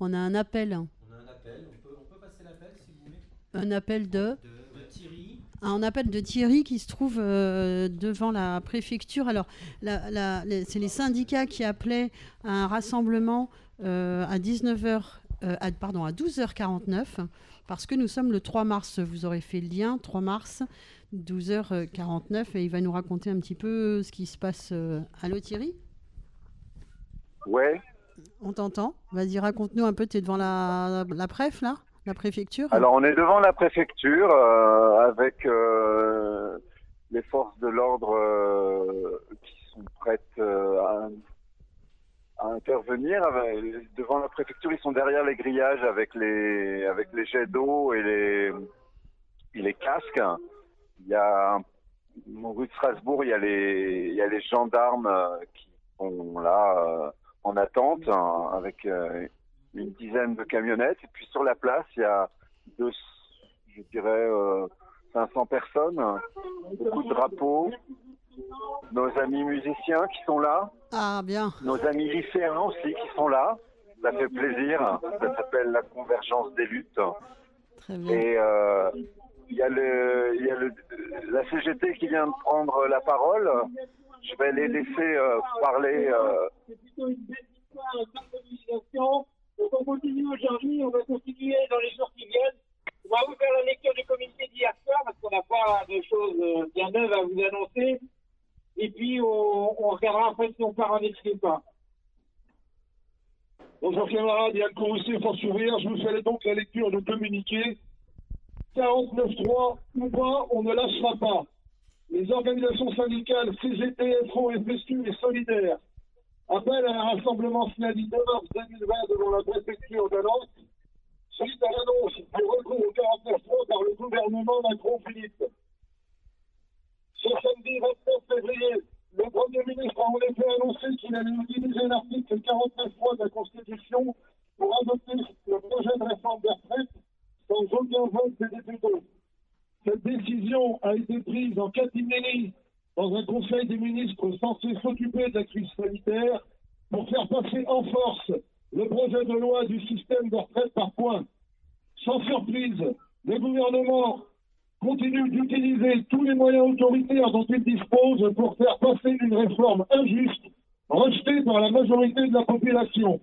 Speaker 1: On a un appel.
Speaker 34: On a un appel, on peut, on peut passer l'appel si vous voulez.
Speaker 1: Un appel de.
Speaker 34: De Thierry.
Speaker 1: un appel de Thierry qui se trouve euh, devant la préfecture. Alors, la- la- les- c'est les syndicats qui appelaient à un rassemblement euh, à 19h, euh, à, pardon, à 12h49, parce que nous sommes le 3 mars. Vous aurez fait le lien, 3 mars, 12h49, et il va nous raconter un petit peu ce qui se passe. euh. Allô Thierry
Speaker 34: Ouais.
Speaker 1: On t'entend Vas-y, raconte-nous un peu. Tu es devant la, préf, là La préfecture
Speaker 34: Alors on est devant la préfecture euh, avec euh, les forces de l'ordre euh, qui sont prêtes à, intervenir. Devant la préfecture, ils sont derrière les grillages avec les avec les jets d'eau et les casques. Il y a rue de Strasbourg, il y a les il y a les gendarmes qui sont là en attente hein, avec euh, une dizaine de camionnettes. Et puis sur la place, il y a deux, je dirais, euh, 500 personnes, beaucoup de drapeaux, nos amis musiciens qui sont là,
Speaker 1: Ah, bien.
Speaker 34: nos amis lycéens aussi qui sont là. Ça fait plaisir. Ça s'appelle la convergence des luttes.
Speaker 1: Très bien.
Speaker 34: Et euh, il y a, le, il y a le, la CGT qui vient de prendre la parole. Je vais les laisser euh, parler. euh,
Speaker 35: C'est plutôt une belle histoire de mobilisation. Donc on continue aujourd'hui, on va continuer dans les jours qui viennent. On va vous faire la lecture du communiqué d'hier soir parce qu'on n'a pas de choses euh, bien neuves à vous annoncer. Et puis on, on regardera après si on part en excès ou pas.
Speaker 36: Bonjour camarades, Yann Courroucé, Force ouvrière, je vous fais donc la lecture du communiqué. 49.3 ou pas, on ne lâchera pas. Les organisations syndicales CGT, FO, FSU et Solidaires appellent à un rassemblement 2 mars 2020 devant la préfecture de Nantes suite à l'annonce du recours au 49.3 par le gouvernement Macron-Philippe. Ce samedi 29 février, le Premier ministre a en effet annoncé qu'il allait utiliser l'article 49.3 de la Constitution pour adopter le projet de réforme des retraites sans aucun vote des députés. Cette décision a été prise en catimini dans un conseil des ministres censé s'occuper de la crise sanitaire pour faire passer en force le projet de loi du système de retraite par points. Sans surprise, le gouvernement continue d'utiliser tous les moyens autoritaires dont il dispose pour faire passer une réforme injuste, rejetée par la majorité de la population.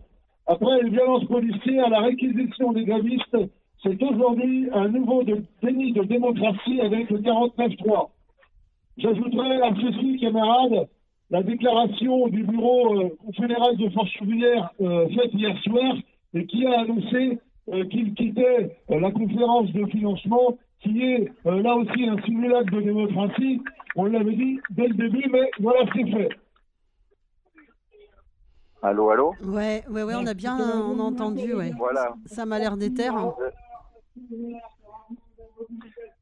Speaker 36: Après les violences policières, la réquisition des grévistes, c'est aujourd'hui un nouveau de- déni de démocratie avec le 49-3. J'ajouterai à ceci, camarades, la déclaration du bureau euh, confédéral de forces ouvrières euh, faite hier soir et qui a annoncé euh, qu'il quittait euh, la conférence de financement qui est euh, là aussi un simulacre de démocratie. On l'avait dit dès le début, mais voilà, c'est fait.
Speaker 34: Allô, allô?
Speaker 1: Ouais, ouais, ouais, on a bien on a entendu, ouais.
Speaker 34: Voilà.
Speaker 1: Ça m'a l'air terres. hein.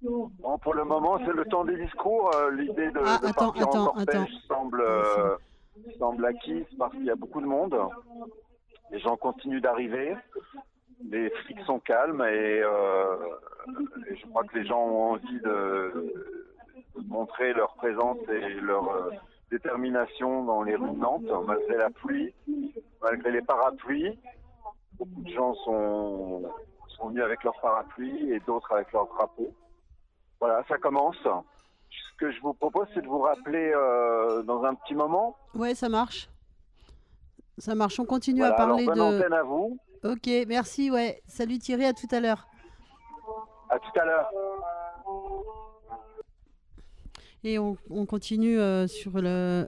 Speaker 34: Bon, pour le moment, c'est le temps des discours. Euh, L'idée de,
Speaker 1: Ah,
Speaker 34: de
Speaker 1: attends,
Speaker 34: partir
Speaker 1: attends,
Speaker 34: en cortège
Speaker 1: attends.
Speaker 34: semble, euh, semble acquise parce qu'il y a beaucoup de monde. Les gens continuent d'arriver. Les flics sont calmes et, euh, et je crois que les gens ont envie de, de montrer leur présence et leur euh, détermination dans les rues de Nantes, malgré la pluie, malgré les parapluies. Beaucoup de gens sont, sont venus avec leurs parapluies et d'autres avec leurs drapeaux. Voilà, ça commence. Ce que je vous propose, c'est de vous rappeler euh, dans un petit moment.
Speaker 1: Ouais, ça marche. Ça marche, on continue
Speaker 34: Voilà,
Speaker 1: à parler
Speaker 34: alors, bonne
Speaker 1: de...
Speaker 34: antenne à vous.
Speaker 1: Ok, merci, ouais. Salut Thierry, à tout à l'heure.
Speaker 34: À tout à l'heure.
Speaker 1: Et on, on continue euh, sur le,